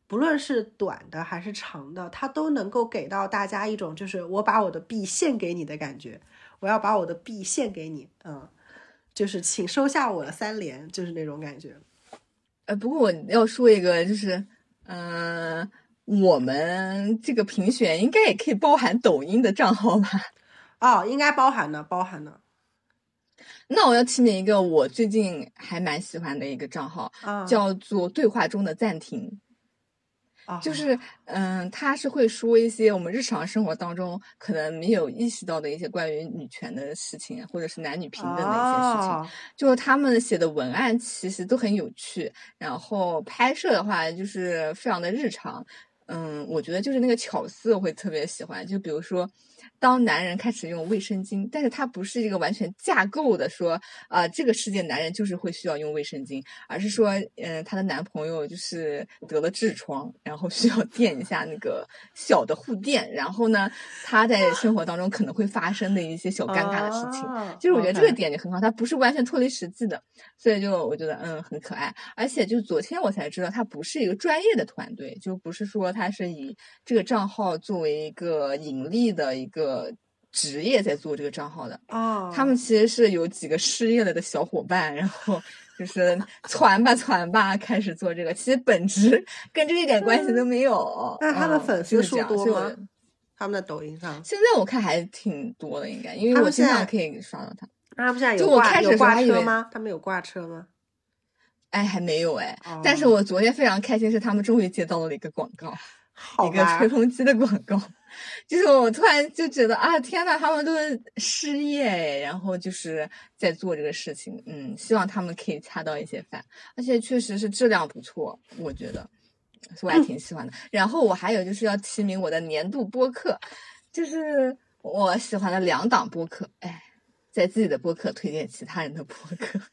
不论是短的还是长的，他都能够给到大家一种就是我把我的币献给你的感觉。我要把我的币献给你，嗯，就是请收下我的三连，就是那种感觉。呃，不过我要说一个，就是嗯，我们这个评选应该也可以包含抖音的账号吧？哦，应该包含的，包含的。那我要提名一个我最近还蛮喜欢的一个账号，啊，叫做“对话中的暂停”。啊就是，嗯，他是会说一些我们日常生活当中可能没有意识到的一些关于女权的事情，或者是男女平等的一些事情。哦就是他们写的文案其实都很有趣，然后拍摄的话就是非常的日常。嗯，我觉得就是那个巧思我会特别喜欢，就比如说。当男人开始用卫生巾，但是他不是一个完全架构的说，啊、这个世界男人就是会需要用卫生巾，而是说，嗯、她的男朋友就是得了痔疮，然后需要垫一下那个小的护垫，然后呢，他在生活当中可能会发生的一些小尴尬的事情，哦就是我觉得这个点就很好，它不是完全脱离实际的，所以就我觉得嗯很可爱，而且就昨天我才知道，它不是一个专业的团队，就不是说它是以这个账号作为一个盈利的一个职业在做这个账号的，哦，他们其实是有几个失业了的小伙伴，然后就是 <laughs> 攒吧攒吧开始做这个，其实本质跟这一点关系都没有。那他的嗯粉丝数多吗？他们的抖音上，现在我看还挺多的，应该，因为我现在经常可以刷到他。那他们现在就我开始有挂车吗？他们有挂车吗？哎，还没有哎，哦但是我昨天非常开心，是他们终于接到了一个广告，一个吹，风机的广告。就是我突然就觉得啊，天呐，他们都是失业哎，然后就是在做这个事情，嗯，希望他们可以恰到一些饭，而且确实是质量不错，我觉得，我还挺喜欢的。然后我还有就是要提名我的年度播客，就是我喜欢的两档播客，哎，在自己的播客推荐其他人的播客。<laughs>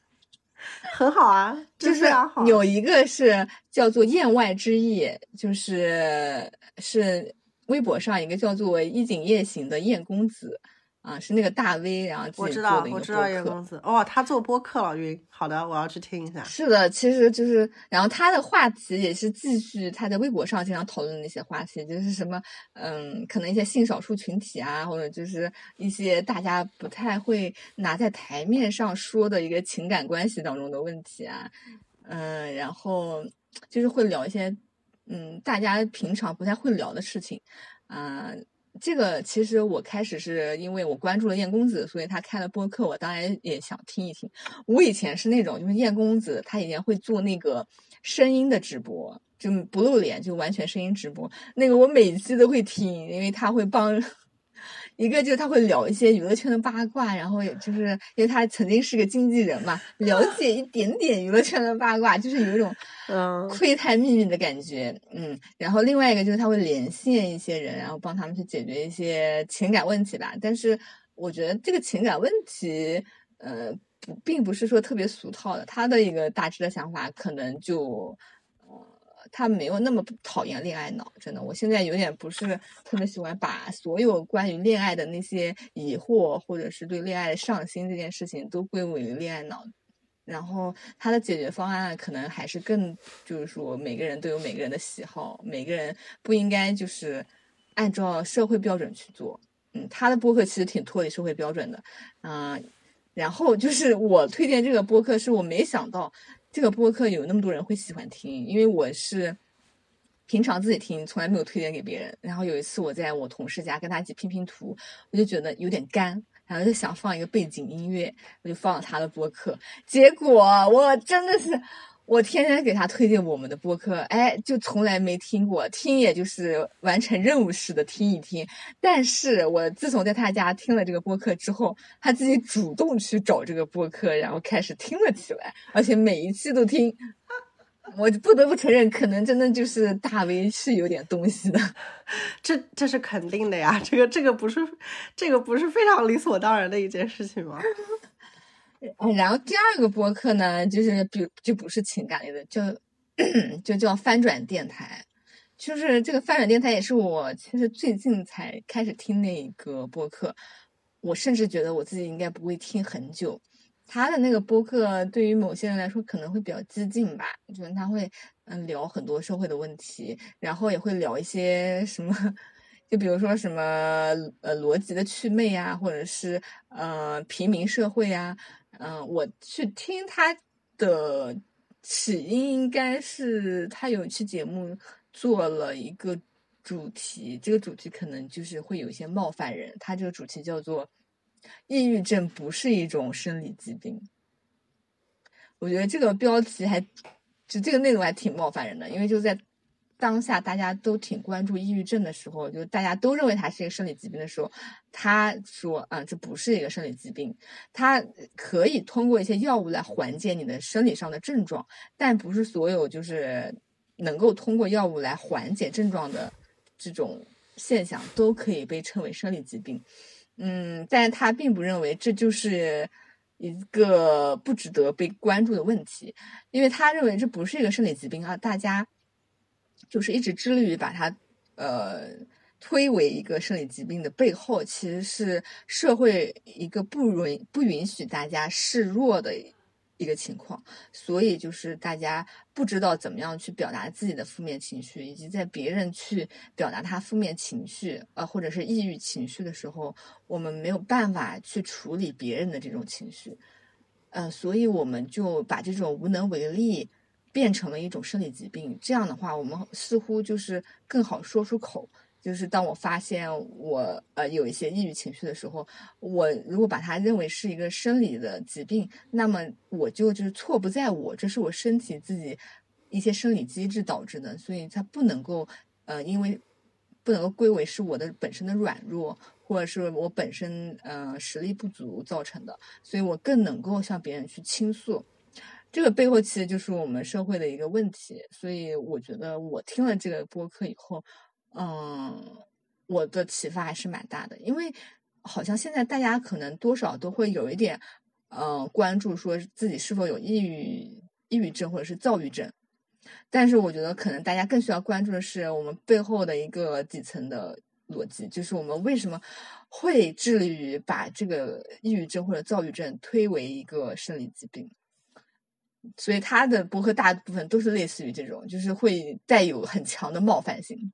很好啊，就是。有一个是叫做“燕外之意”，就是是微博上一个叫做“衣锦夜行”的燕公子啊，是那个大 V，然后自我知道我知道叶客。公子哦，他做播客了，云。好的，我要去听一下。是的，其实就是，然后他的话题也是继续他在微博上经常讨论的一些话题，就是什么，嗯，可能一些性少数群体啊，或者就是一些大家不太会拿在台面上说的一个情感关系当中的问题啊，嗯，然后就是会聊一些，嗯，大家平常不太会聊的事情，啊、这个其实我开始是因为我关注了燕公子，所以他开了播客，我当然也想听一听。我以前是那种，就是燕公子他以前会做那个声音的直播，就不露脸，就完全声音直播。那个我每期都会听，因为他会帮。一个就是他会聊一些娱乐圈的八卦，然后也就是因为他曾经是个经纪人嘛，了 <laughs> 解一点点娱乐圈的八卦，就是有一种嗯窥探秘密的感觉，嗯，然后另外一个就是他会连线一些人，然后帮他们去解决一些情感问题吧。但是我觉得这个情感问题，呃，不，并不是说特别俗套的，他的一个大致的想法可能就，呃，他没有那么讨厌恋爱脑，真的，我现在有点不是特别喜欢把所有关于恋爱的那些疑惑，或者是对恋爱上心这件事情都归为恋爱脑。然后他的解决方案可能还是更，就是说每个人都有每个人的喜好，每个人不应该就是按照社会标准去做。嗯，他的播客其实挺脱离社会标准的，嗯、然后就是我推荐这个播客，是我没想到这个播客有那么多人会喜欢听，因为我是平常自己听，从来没有推荐给别人。然后有一次我在我同事家跟他一起拼拼图，我就觉得有点干，然后就想放一个背景音乐，我就放了他的播客。结果我真的是，我天天给他推荐我们的播客，哎，就从来没听过，听也就是完成任务似的听一听。但是我自从在他家听了这个播客之后，他自己主动去找这个播客，然后开始听了起来，而且每一期都听。<laughs> 我不得不承认，可能真的就是大 V 是有点东西的。<laughs> 这这是肯定的呀，这个这个不是这个不是非常理所当然的一件事情吗？然后第二个播客呢，就是比就不是情感类的，就 <clears throat> 就叫翻转电台。就是这个翻转电台也是我其实最近才开始听那个播客，我甚至觉得我自己应该不会听很久。他的那个播客对于某些人来说可能会比较激进吧，就是他会嗯聊很多社会的问题，然后也会聊一些什么，<laughs> 就比如说什么呃逻辑的祛魅啊，或者是呃平民社会啊，嗯、我去听他的起因应该是他有一期节目做了一个主题，这个主题可能就是会有一些冒犯人。他这个主题叫做“抑郁症不是一种生理疾病”。我觉得这个标题还就这个内容还挺冒犯人的，因为就在。当下大家都挺关注抑郁症的时候，就大家都认为它是一个生理疾病的时候，他说啊，这不是一个生理疾病，它可以通过一些药物来缓解你的生理上的症状，但不是所有就是能够通过药物来缓解症状的这种现象都可以被称为生理疾病。嗯，但他并不认为这就是一个不值得被关注的问题，因为他认为这不是一个生理疾病啊，大家。就是一直致力于把它，呃，推为一个生理疾病的背后，其实是社会一个不允不允许大家示弱的一个情况。所以就是大家不知道怎么样去表达自己的负面情绪，以及在别人去表达他负面情绪，呃，或者是抑郁情绪的时候，我们没有办法去处理别人的这种情绪，呃，所以我们就把这种无能为力。变成了一种生理疾病，这样的话，我们似乎就是更好说出口。就是当我发现我呃有一些抑郁情绪的时候，我如果把它认为是一个生理的疾病，那么我就就是错不在我，这是我身体自己一些生理机制导致的，所以它不能够呃因为不能够归为是我的本身的软弱，或者是我本身呃实力不足造成的，所以我更能够向别人去倾诉。这个背后其实就是我们社会的一个问题，所以我觉得我听了这个播客以后，嗯，我的启发还是蛮大的，因为好像现在大家可能多少都会有一点，嗯，关注说自己是否有抑郁、抑郁症或者是躁郁症，但是我觉得可能大家更需要关注的是我们背后的一个底层的逻辑，就是我们为什么会致力于把这个抑郁症或者躁郁症推为一个生理疾病。所以他的博客大部分都是类似于这种，就是会带有很强的冒犯性。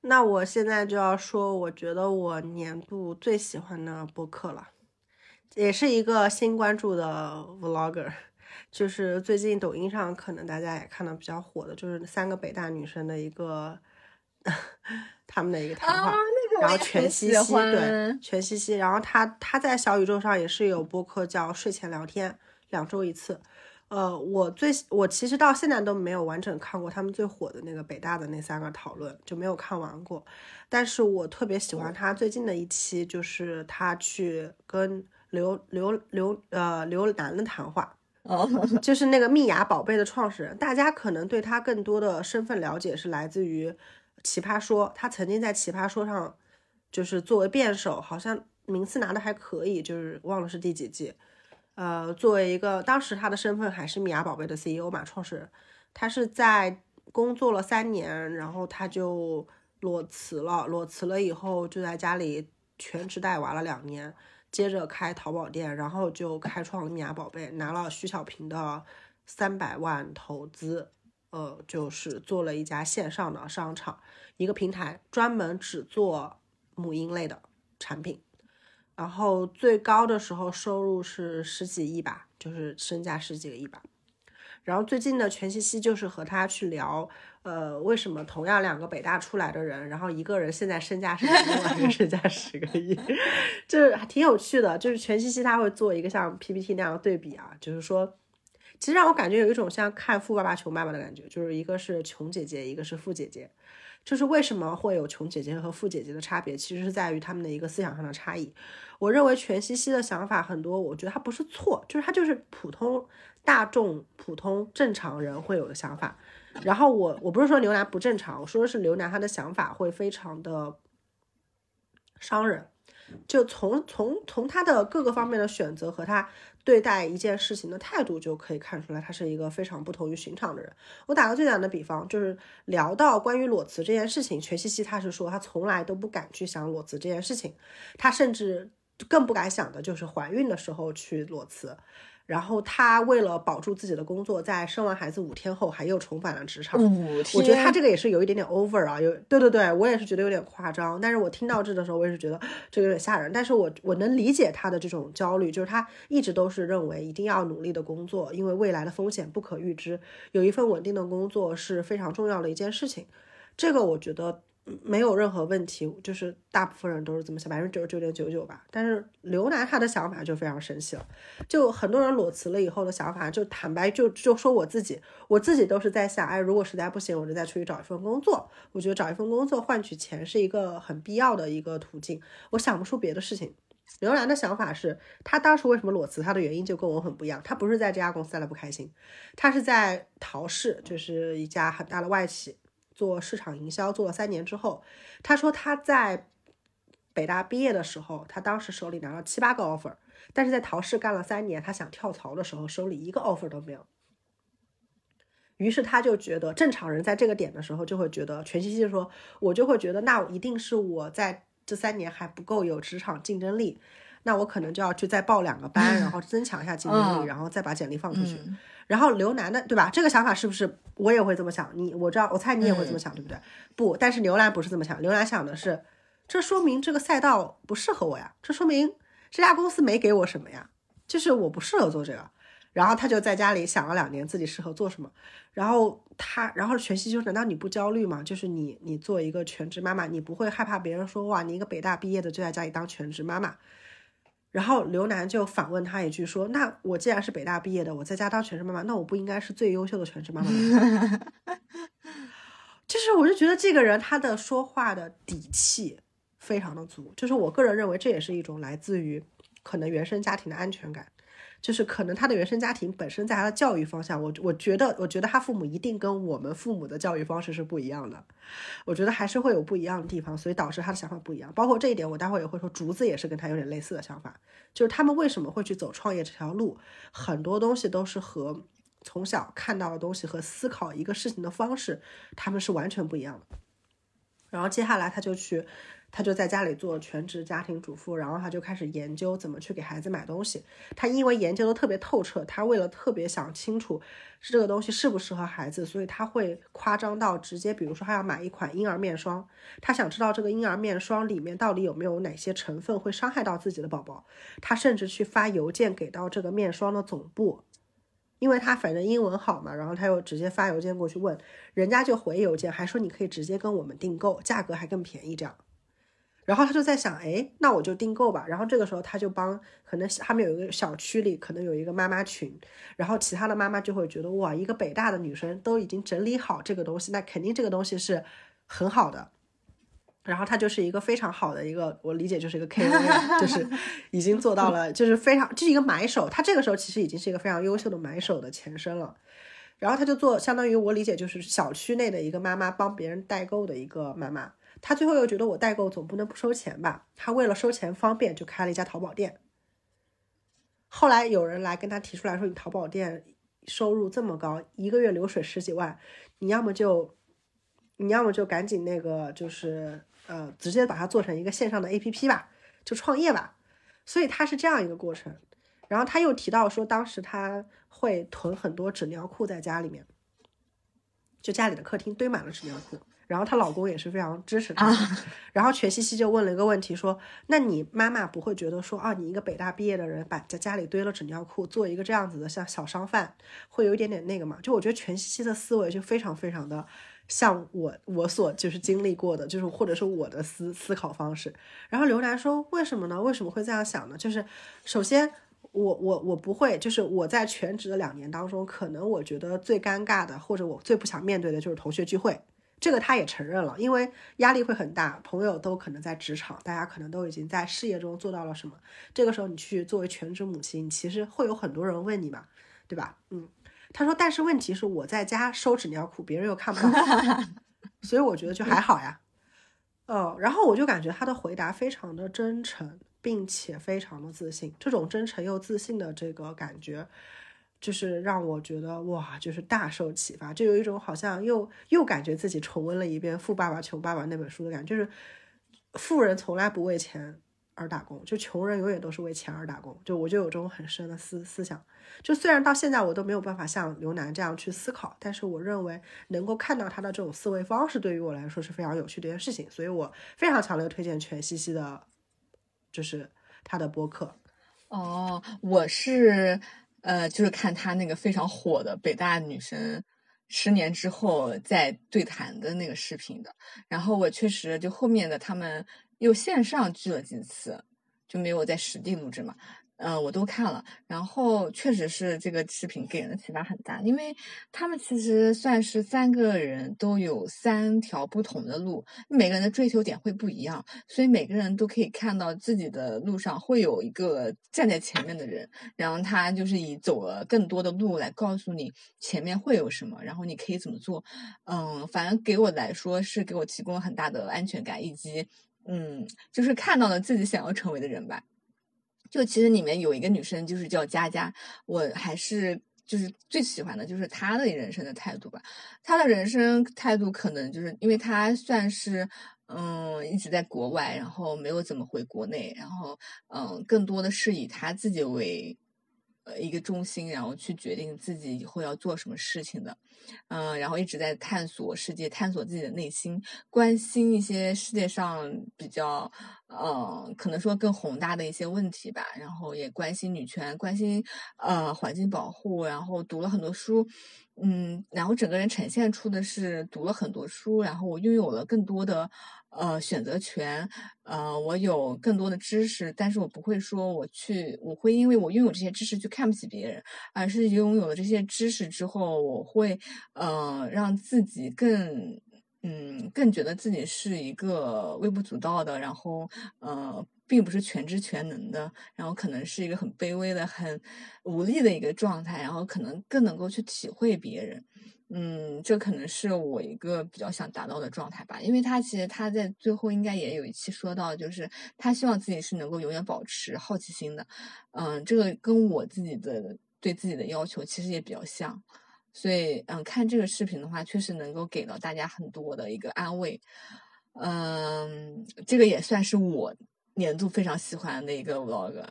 那我现在就要说，我觉得我年度最喜欢的博客了，也是一个新关注的 vlogger，<laughs> 就是最近抖音上可能大家也看到比较火的，就是三个北大女生的一个 <laughs> 他们的一个谈话。然后全西西对全西西，然后他他在小宇宙上也是有播客叫睡前聊天，两周一次。呃，我最我其实到现在都没有完整看过他们最火的那个北大的那三个讨论，就没有看完过。但是我特别喜欢他最近的一期，就是他去跟刘刘刘呃刘楠的谈话，哦，就是那个蜜芽宝贝的创始人。大家可能对他更多的身份了解是来自于奇葩说，他曾经在奇葩说上。就是作为辩手，好像名次拿的还可以，就是忘了是第几季。呃，作为一个当时他的身份还是米娅宝贝的 CEO 嘛，创始人，他是在工作了三年，然后他就裸辞了。裸辞了以后，就在家里全职带娃了两年，接着开淘宝店，然后就开创了米娅宝贝，拿了徐小平的三百万投资，呃，就是做了一家线上的商场，一个平台，专门只做。母婴类的产品，然后最高的时候收入是十几亿吧，就是身价十几个亿吧。然后最近呢，全西西就是和他去聊，呃，为什么同样两个北大出来的人，然后一个人现在身价是另外一个身价十个亿，<laughs> 就是还挺有趣的。就是全西西他会做一个像 PPT 那样的对比啊，就是说，其实让我感觉有一种像看富爸爸穷爸爸的感觉，就是一个是穷姐姐，一个是富姐姐。就是为什么会有穷姐姐和富姐姐的差别，其实是在于他们的一个思想上的差异。我认为全西西的想法很多，我觉得他不是错，就是他就是普通大众、普通正常人会有的想法。然后我我不是说刘楠不正常，我说的是刘楠他的想法会非常的伤人。就从从从他的各个方面的选择和他对待一件事情的态度就可以看出来，他是一个非常不同于寻常的人。我打个最简单的比方，就是聊到关于裸辞这件事情，全西西他是说他从来都不敢去想裸辞这件事情，他甚至更不敢想的就是怀孕的时候去裸辞。然后她为了保住自己的工作，在生完孩子五天后，还又重返了职场。五天，我觉得她这个也是有一点点 over 啊，有对对对，我也是觉得有点夸张。但是我听到这的时候，我也是觉得这有点吓人。但是我我能理解她的这种焦虑，就是她一直都是认为一定要努力的工作，因为未来的风险不可预知，有一份稳定的工作是非常重要的一件事情。这个我觉得。没有任何问题，就是大部分人都是这么想，百分之九十九点九九吧。但是刘楠他的想法就非常神奇了，就很多人裸辞了以后的想法，就坦白就就说我自己，我自己都是在想，哎，如果实在不行，我就再出去找一份工作。我觉得找一份工作换取钱是一个很必要的一个途径，我想不出别的事情。刘楠的想法是他当时为什么裸辞，他的原因就跟我很不一样，他不是在这家公司待的不开心，他是在陶氏，就是一家很大的外企。做市场营销做了三年之后，他说他在北大毕业的时候，他当时手里拿了七八个 offer，但是在陶氏干了三年，他想跳槽的时候手里一个 offer 都没有。于是他就觉得，正常人在这个点的时候就会觉得，全西西说，我就会觉得，那一定是我在这三年还不够有职场竞争力，那我可能就要去再报两个班，然后增强一下竞争力，然后再把简历放出去。然后刘楠的对吧？这个想法是不是我也会这么想？你我知道，我猜你也会这么想，对不对？不，但是刘楠不是这么想。刘楠想的是，这说明这个赛道不适合我呀，这说明这家公司没给我什么呀，就是我不适合做这个。然后他就在家里想了两年自己适合做什么。然后他，然后全息就难道你不焦虑吗？就是你，你做一个全职妈妈，你不会害怕别人说哇，你一个北大毕业的就在家里当全职妈妈？然后刘楠就反问他一句说：“那我既然是北大毕业的，我在家当全职妈妈，那我不应该是最优秀的全职妈妈吗？” <laughs> 就是，我就觉得这个人他的说话的底气非常的足，就是我个人认为这也是一种来自于可能原生家庭的安全感。就是可能他的原生家庭本身在他的教育方向，我我觉得，我觉得他父母一定跟我们父母的教育方式是不一样的，我觉得还是会有不一样的地方，所以导致他的想法不一样。包括这一点，我待会也会说，竹子也是跟他有点类似的想法，就是他们为什么会去走创业这条路，很多东西都是和从小看到的东西和思考一个事情的方式，他们是完全不一样的。然后接下来他就去。他就在家里做全职家庭主妇，然后他就开始研究怎么去给孩子买东西。他因为研究的特别透彻，他为了特别想清楚是这个东西适不适合孩子，所以他会夸张到直接，比如说他要买一款婴儿面霜，他想知道这个婴儿面霜里面到底有没有哪些成分会伤害到自己的宝宝，他甚至去发邮件给到这个面霜的总部，因为他反正英文好嘛，然后他又直接发邮件过去问，人家就回邮件，还说你可以直接跟我们订购，价格还更便宜这样。然后他就在想，哎，那我就订购吧。然后这个时候他就帮，可能他们有一个小区里可能有一个妈妈群，然后其他的妈妈就会觉得，哇，一个北大的女生都已经整理好这个东西，那肯定这个东西是很好的。然后他就是一个非常好的一个，我理解就是一个 KOL，<laughs> 就是已经做到了，就是非常就是一个买手。他这个时候其实已经是一个非常优秀的买手的前身了。然后他就做，相当于我理解就是小区内的一个妈妈帮别人代购的一个妈妈。他最后又觉得我代购总不能不收钱吧？他为了收钱方便，就开了一家淘宝店。后来有人来跟他提出来说：“你淘宝店收入这么高，一个月流水十几万，你要么就，你要么就赶紧那个，就是呃，直接把它做成一个线上的 APP 吧，就创业吧。”所以他是这样一个过程。然后他又提到说，当时他会囤很多纸尿裤在家里面，就家里的客厅堆满了纸尿裤。然后她老公也是非常支持她，然后全西西就问了一个问题，说：“那你妈妈不会觉得说，啊，你一个北大毕业的人，把在家里堆了纸尿裤，做一个这样子的像小商贩，会有一点点那个嘛？”就我觉得全西西的思维就非常非常的像我我所就是经历过的，就是或者是我的思思考方式。然后刘楠说：“为什么呢？为什么会这样想呢？就是首先，我我我不会，就是我在全职的两年当中，可能我觉得最尴尬的，或者我最不想面对的就是同学聚会。”这个他也承认了，因为压力会很大，朋友都可能在职场，大家可能都已经在事业中做到了什么。这个时候你去作为全职母亲，其实会有很多人问你嘛，对吧？嗯，他说，但是问题是我在家收纸尿裤，别人又看不到，<laughs> 所以我觉得就还好呀。呃，然后我就感觉他的回答非常的真诚，并且非常的自信，这种真诚又自信的这个感觉。就是让我觉得哇，就是大受启发，就有一种好像又又感觉自己重温了一遍《富爸爸穷爸爸》那本书的感觉。就是富人从来不为钱而打工，就穷人永远都是为钱而打工。就我就有这种很深的思思想。就虽然到现在我都没有办法像刘楠这样去思考，但是我认为能够看到他的这种思维方式，对于我来说是非常有趣的一件事情。所以我非常强烈推荐全西西的，就是他的播客。哦，我是呃，就是看他那个非常火的北大女生。十年之后再对谈的那个视频的，然后我确实就后面的他们又线上聚了几次，就没有在实地录制嘛。呃，我都看了，然后确实是这个视频给人的启发很大，因为他们其实算是三个人都有三条不同的路，每个人的追求点会不一样，所以每个人都可以看到自己的路上会有一个站在前面的人，然后他就是以走了更多的路来告诉你前面会有什么，然后你可以怎么做。嗯，反正给我来说是给我提供了很大的安全感，以及嗯，就是看到了自己想要成为的人吧。就其实里面有一个女生，就是叫佳佳，我还是就是最喜欢的，就是她的人生的态度吧。她的人生态度可能就是因为她算是嗯一直在国外，然后没有怎么回国内，然后嗯更多的是以她自己为。一个中心，然后去决定自己以后要做什么事情的，嗯，然后一直在探索世界，探索自己的内心，关心一些世界上比较，嗯，可能说更宏大的一些问题吧，然后也关心女权，关心呃环境保护，然后读了很多书。嗯，然后整个人呈现出的是读了很多书，然后我拥有了更多的呃选择权，呃，我有更多的知识，但是我不会说我去，我会因为我拥有这些知识去看不起别人，而是拥有了这些知识之后，我会呃让自己更嗯更觉得自己是一个微不足道的，然后呃。并不是全知全能的，然后可能是一个很卑微的、很无力的一个状态，然后可能更能够去体会别人，嗯，这可能是我一个比较想达到的状态吧。因为他其实他在最后应该也有一期说到，就是他希望自己是能够永远保持好奇心的，嗯，这个跟我自己的对自己的要求其实也比较像，所以嗯，看这个视频的话，确实能够给到大家很多的一个安慰，嗯，这个也算是我。年度非常喜欢的一个 vlog，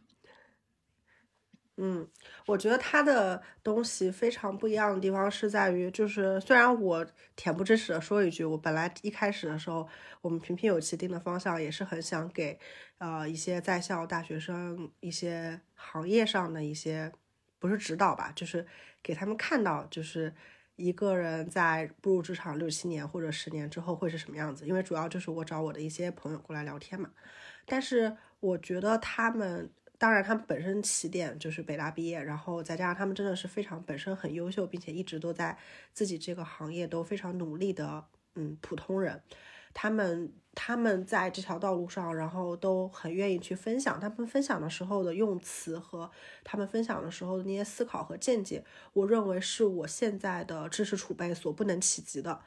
嗯，我觉得他的东西非常不一样的地方是在于，就是虽然我恬不知耻的说一句，我本来一开始的时候，我们平平有奇定的方向也是很想给呃一些在校大学生一些行业上的一些不是指导吧，就是给他们看到，就是一个人在步入职场六七年或者十年之后会是什么样子，因为主要就是我找我的一些朋友过来聊天嘛。但是我觉得他们，当然他们本身起点就是北大毕业，然后再加上他们真的是非常本身很优秀，并且一直都在自己这个行业都非常努力的，嗯，普通人，他们他们在这条道路上，然后都很愿意去分享，他们分享的时候的用词和他们分享的时候的那些思考和见解，我认为是我现在的知识储备所不能企及的。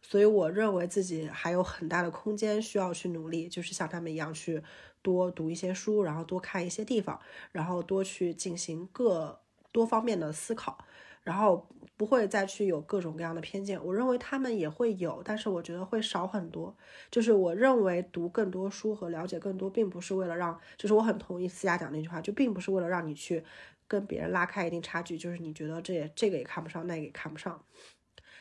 所以我认为自己还有很大的空间需要去努力，就是像他们一样去多读一些书，然后多看一些地方，然后多去进行各多方面的思考，然后不会再去有各种各样的偏见。我认为他们也会有，但是我觉得会少很多。就是我认为读更多书和了解更多，并不是为了让，就是我很同意思雅讲那句话，就并不是为了让你去跟别人拉开一定差距，就是你觉得这也这个也看不上，那个也看不上。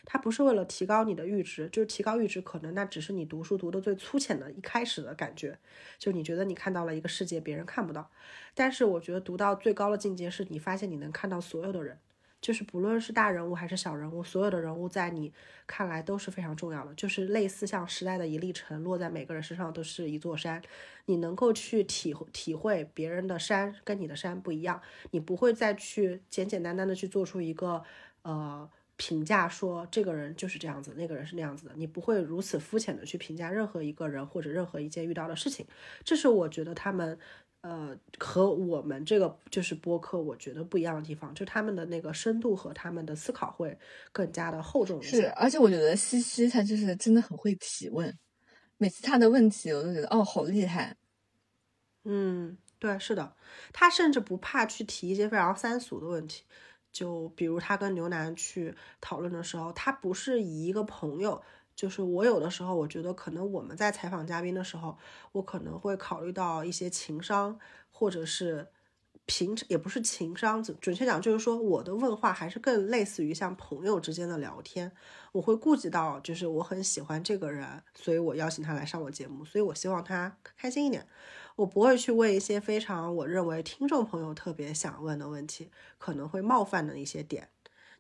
它不是为了提高你的阈值，就是提高阈值，可能那只是你读书读的最粗浅的一开始的感觉，就你觉得你看到了一个世界别人看不到。但是我觉得读到最高的境界是你发现你能看到所有的人，就是不论是大人物还是小人物，所有的人物在你看来都是非常重要的，就是类似像时代的一粒尘落在每个人身上都是一座山，你能够去体体会别人的山跟你的山不一样，你不会再去简简单单的去做出一个呃。评价说这个人就是这样子，那个人是那样子的，你不会如此肤浅的去评价任何一个人或者任何一件遇到的事情。这是我觉得他们，呃，和我们这个就是播客，我觉得不一样的地方，就他们的那个深度和他们的思考会更加的厚重一些。是，而且我觉得西西他就是真的很会提问，每次他的问题我都觉得哦，好厉害。嗯，对，是的，他甚至不怕去提一些非常三俗的问题。就比如他跟刘楠去讨论的时候，他不是以一个朋友就是我有的时候，我觉得可能我们在采访嘉宾的时候，我可能会考虑到一些情商，或者是平也不是情商，准准确讲就是说，我的问话还是更类似于像朋友之间的聊天。我会顾及到，就是我很喜欢这个人，所以我邀请他来上我节目，所以我希望他开心一点。我不会去问一些非常我认为听众朋友特别想问的问题，可能会冒犯的一些点。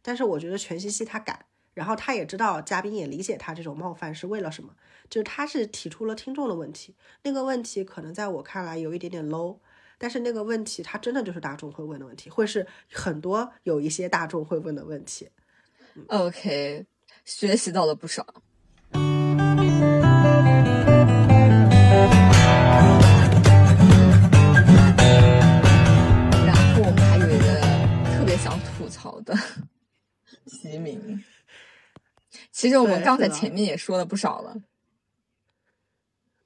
但是我觉得全西西他敢。然后他也知道嘉宾也理解他这种冒犯是为了什么，就是他是提出了听众的问题，那个问题可能在我看来有一点点 low，但是那个问题他真的就是大众会问的问题，会是很多有一些大众会问的问题。OK，学习到了不少。想吐槽的 <laughs> 齐名。其实我们刚才前面也说了不少了，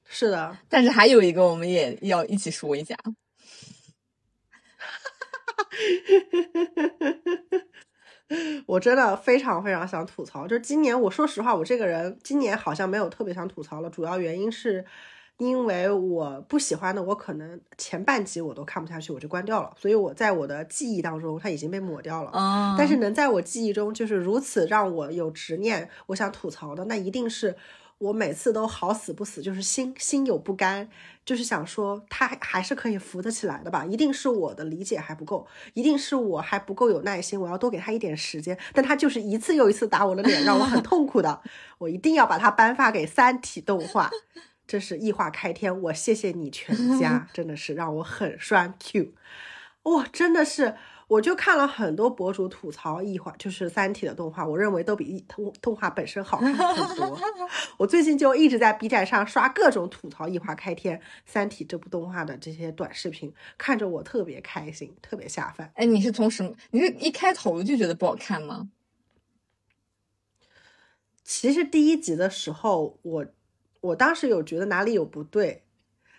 是的，但是还有一个我们也要一起说一下。<laughs> 我真的非常非常想吐槽，就是今年，我说实话，我这个人今年好像没有特别想吐槽了，主要原因是。因为我不喜欢的，我可能前半集我都看不下去，我就关掉了。所以我在我的记忆当中，它已经被抹掉了。嗯。但是能在我记忆中就是如此让我有执念，我想吐槽的，那一定是我每次都好死不死，就是心心有不甘，就是想说他还是可以扶得起来的吧。一定是我的理解还不够，一定是我还不够有耐心，我要多给他一点时间。但他就是一次又一次打我的脸，让我很痛苦的。<laughs> 我一定要把它颁发给三体动画。这是异化开天，我谢谢你全 <laughs> 家，真的是让我很栓 Q，哇，真的是，我就看了很多博主吐槽异化，就是三体的动画，我认为都比动动画本身好看很多。<laughs> 我最近就一直在 B 站上刷各种吐槽异化开天、三体这部动画的这些短视频，看着我特别开心，特别下饭。哎，你是从什么？你是一开头就觉得不好看吗？其实第一集的时候我。我当时有觉得哪里有不对，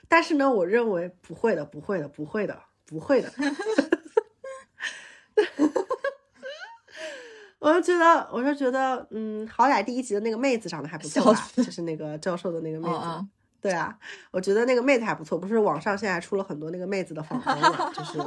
但是呢，我认为不会的，不会的，不会的，不会的。<laughs> 我就觉得，我就觉得，嗯，好歹第一集的那个妹子长得还不错吧，就是那个教授的那个妹子。对啊，我觉得那个妹子还不错。不是网上现在出了很多那个妹子的仿妆嘛，就是。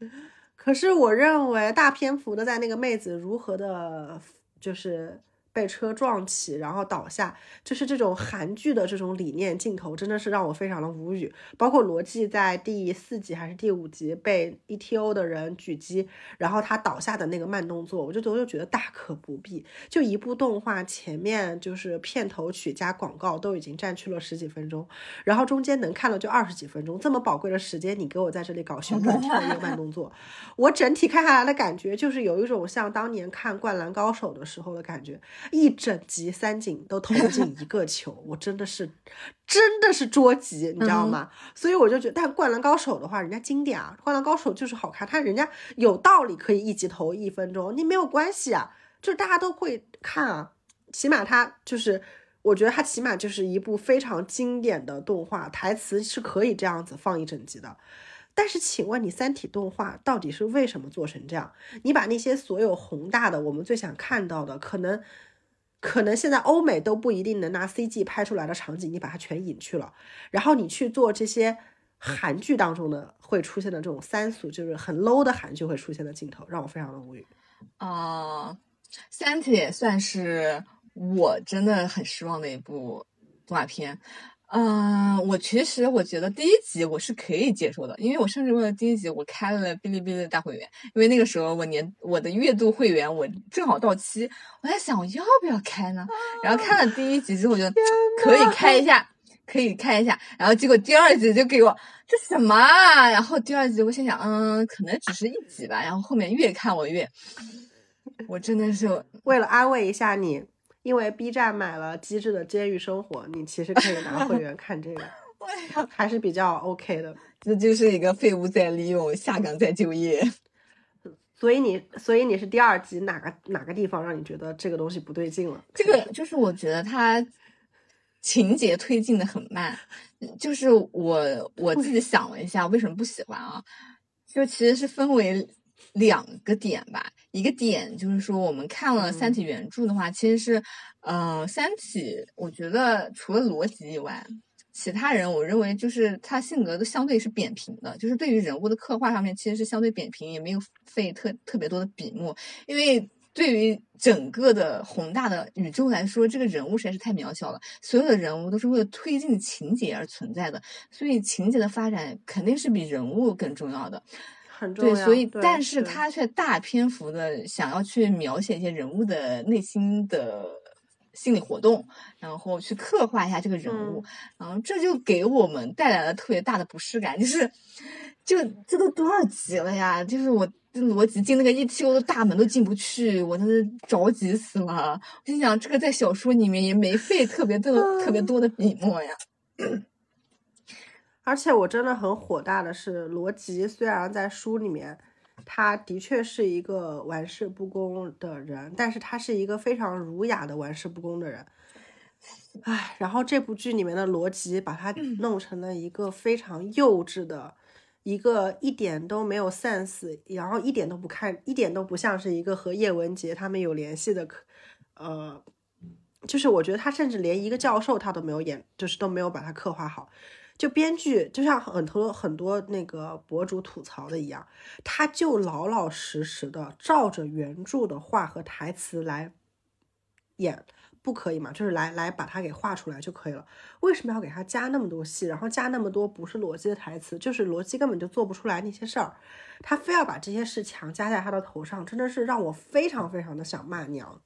<laughs> 可是我认为大篇幅的在那个妹子如何的，就是。被车撞起，然后倒下，就是这种韩剧的这种理念镜头，真的是让我非常的无语。包括罗辑在第四集还是第五集被 ETO 的人狙击，然后他倒下的那个慢动作，我就我就觉得大可不必。就一部动画前面就是片头曲加广告都已经占去了十几分钟，然后中间能看了就二十几分钟，这么宝贵的时间，你给我在这里搞旋转 <laughs> 跳跃慢动作，我整体看下来的感觉就是有一种像当年看《灌篮高手》的时候的感觉。一整集三井都投进一个球，我真的是，真的是捉急，你知道吗？所以我就觉得，但灌篮高手的话，人家经典啊，灌篮高手就是好看，他人家有道理可以一集投一分钟，你没有关系啊，就是大家都会看啊，起码他就是，我觉得他起码就是一部非常经典的动画，台词是可以这样子放一整集的。但是，请问你三体动画到底是为什么做成这样？你把那些所有宏大的，我们最想看到的，可能。可能现在欧美都不一定能拿 CG 拍出来的场景，你把它全隐去了，然后你去做这些韩剧当中的会出现的这种三俗，就是很 low 的韩剧会出现的镜头，让我非常的无语。啊，三体也算是我真的很失望的一部动画片。嗯，我其实我觉得第一集我是可以接受的，因为我甚至为了第一集我开了哔哩哔哩的大会员，因为那个时候我年我的月度会员我正好到期，我在想我要不要开呢？然后看了第一集之后，我就可以开一下，可以开一下，然后结果第二集就给我这什么啊？然后第二集我心想，嗯，可能只是一集吧，然后后面越看我越，<laughs> 我真的是为了安慰一下你。因为 B 站买了《机智的监狱生活》，你其实可以拿会员看这个，<laughs> 还是比较 OK 的。这就是一个废物再利用，下岗再就业。<laughs> 所以你，所以你是第二集哪个哪个地方让你觉得这个东西不对劲了？这个就是我觉得它情节推进的很慢。就是我我自己想了一下，为什么不喜欢啊？就其实是分为两个点吧。一个点，就是说我们看了《三体》原著的话，其实是，嗯，《三体》我觉得除了逻辑以外，其他人我认为就是他性格都相对是扁平的，就是对于人物的刻画上面其实是相对扁平，也没有费特特别多的笔墨，因为。对于整个的宏大的宇宙来说，这个人物实在是太渺小了。所有的人物都是为了推进情节而存在的，所以情节的发展肯定是比人物更重要的。很重要。对，所以但是他却大篇幅的想要去描写一些人物的内心的心理活动，然后去刻画一下这个人物，然后这就给我们带来了特别大的不适感，就是，就这都多少集了呀？就是我。这逻辑进那个 ETO 的大门都进不去，我真是着急死了。我心想，这个在小说里面也没费特别多、特别多的笔墨呀。而且我真的很火大的是，罗辑虽然在书里面，他的确是一个玩世不恭的人，但是他是一个非常儒雅的玩世不恭的人。唉，然后这部剧里面的罗辑把他弄成了一个非常幼稚的。一个一点都没有 sense，然后一点都不看，一点都不像是一个和叶文洁他们有联系的，呃，就是我觉得他甚至连一个教授他都没有演，就是都没有把他刻画好。就编剧就像很多很多那个博主吐槽的一样，他就老老实实的照着原著的话和台词来演。不可以嘛？就是来来把它给画出来就可以了。为什么要给他加那么多戏，然后加那么多不是逻辑的台词？就是逻辑根本就做不出来那些事儿，他非要把这些事强加在他的头上，真的是让我非常非常的想骂娘。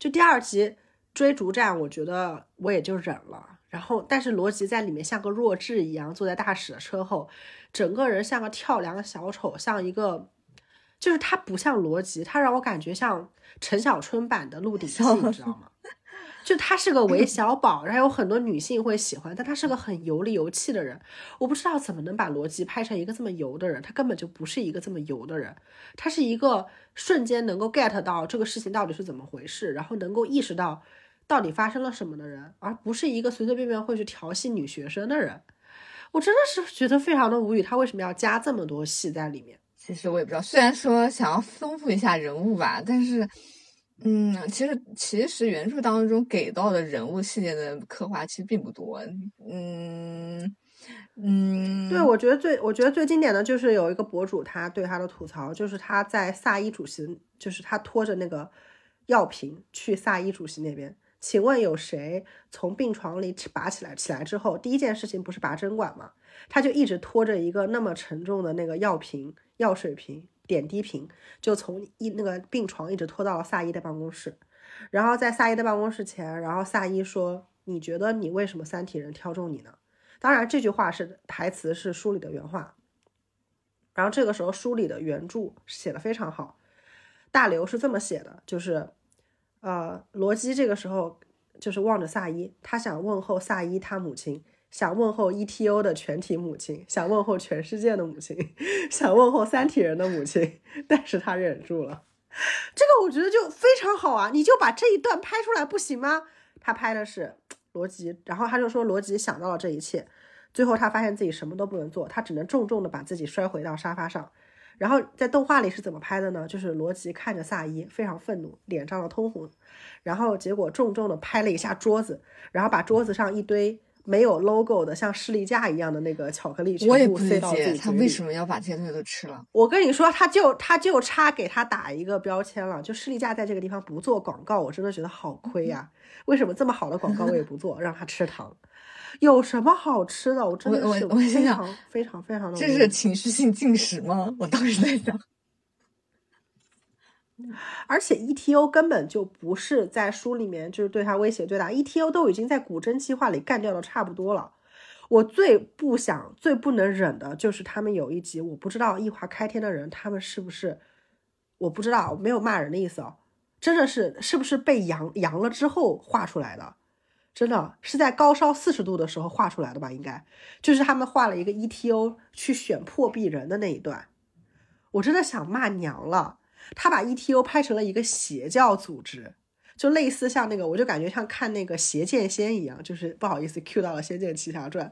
就第二集追逐战，我觉得我也就忍了。然后，但是罗辑在里面像个弱智一样坐在大使的车后，整个人像个跳梁小丑，像一个。就是他不像罗辑，他让我感觉像陈小春版的《鹿鼎记》，你知道吗？就他是个韦小宝，然后有很多女性会喜欢，但他是个很油里油气的人。我不知道怎么能把罗辑拍成一个这么油的人，他根本就不是一个这么油的人，他是一个瞬间能够 get 到这个事情到底是怎么回事，然后能够意识到到底发生了什么的人，而不是一个随随便便会去调戏女学生的人。我真的是觉得非常的无语，他为什么要加这么多戏在里面？其实我也不知道，虽然说想要丰富一下人物吧，但是，嗯，其实其实原著当中给到的人物细节的刻画其实并不多，嗯嗯，对，我觉得最我觉得最经典的就是有一个博主他对他的吐槽，就是他在萨伊主席，就是他拖着那个药瓶去萨伊主席那边。请问有谁从病床里拔起来？起来之后，第一件事情不是拔针管吗？他就一直拖着一个那么沉重的那个药瓶、药水瓶、点滴瓶，就从一那个病床一直拖到了萨伊的办公室。然后在萨伊的办公室前，然后萨伊说：“你觉得你为什么三体人挑中你呢？”当然，这句话是台词，是书里的原话。然后这个时候，书里的原著写的非常好，大刘是这么写的，就是。呃，罗辑这个时候就是望着萨伊，他想问候萨伊他母亲，想问候 ETO 的全体母亲，想问候全世界的母亲，<laughs> 想问候三体人的母亲，但是他忍住了。这个我觉得就非常好啊，你就把这一段拍出来不行吗？他拍的是罗辑，然后他就说罗辑想到了这一切，最后他发现自己什么都不能做，他只能重重的把自己摔回到沙发上。然后在动画里是怎么拍的呢？就是罗辑看着萨伊非常愤怒，脸涨得通红，然后结果重重的拍了一下桌子，然后把桌子上一堆没有 logo 的像士力架一样的那个巧克力全部塞到自己嘴里。他为什么要把这些东西都吃了？我跟你说，他就他就差给他打一个标签了，就士力架在这个地方不做广告，我真的觉得好亏呀！<laughs> 为什么这么好的广告我也不做，让他吃糖？有什么好吃的？我真的是我非常非常非常的。这是情绪性进食吗？我当时在想。<laughs> 而且 ETO 根本就不是在书里面就是对他威胁最大，ETO 都已经在古筝计划里干掉的差不多了。我最不想、最不能忍的就是他们有一集，我不知道异化开天的人他们是不是，我不知道，没有骂人的意思哦，真的是是不是被阳阳了之后画出来的？真的是在高烧四十度的时候画出来的吧？应该就是他们画了一个 ETO 去选破壁人的那一段，我真的想骂娘了。他把 ETO 拍成了一个邪教组织，就类似像那个，我就感觉像看那个《邪剑仙》一样，就是不好意思 Q 到了《仙剑奇侠传》，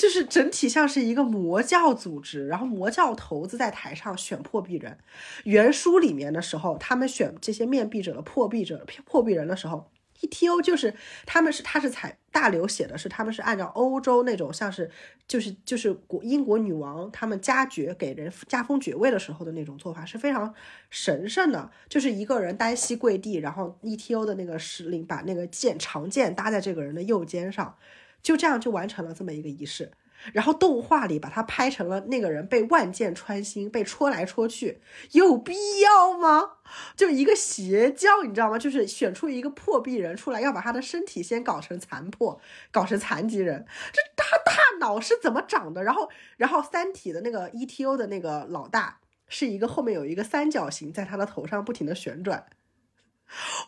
就是整体像是一个魔教组织，然后魔教头子在台上选破壁人。原书里面的时候，他们选这些面壁者的破壁者破壁人的时候。E.T.O 就是他们是他是采大流写的是他们是按照欧洲那种像是就是就是国英国女王他们加爵给人加封爵位的时候的那种做法是非常神圣的，就是一个人单膝跪地，然后 E.T.O 的那个使领把那个剑长剑搭在这个人的右肩上，就这样就完成了这么一个仪式。然后动画里把他拍成了那个人被万箭穿心，被戳来戳去，有必要吗？就一个邪教，你知道吗？就是选出一个破壁人出来，要把他的身体先搞成残破，搞成残疾人，这他大脑是怎么长的？然后，然后三体的那个 E.T.O 的那个老大是一个后面有一个三角形在他的头上不停的旋转。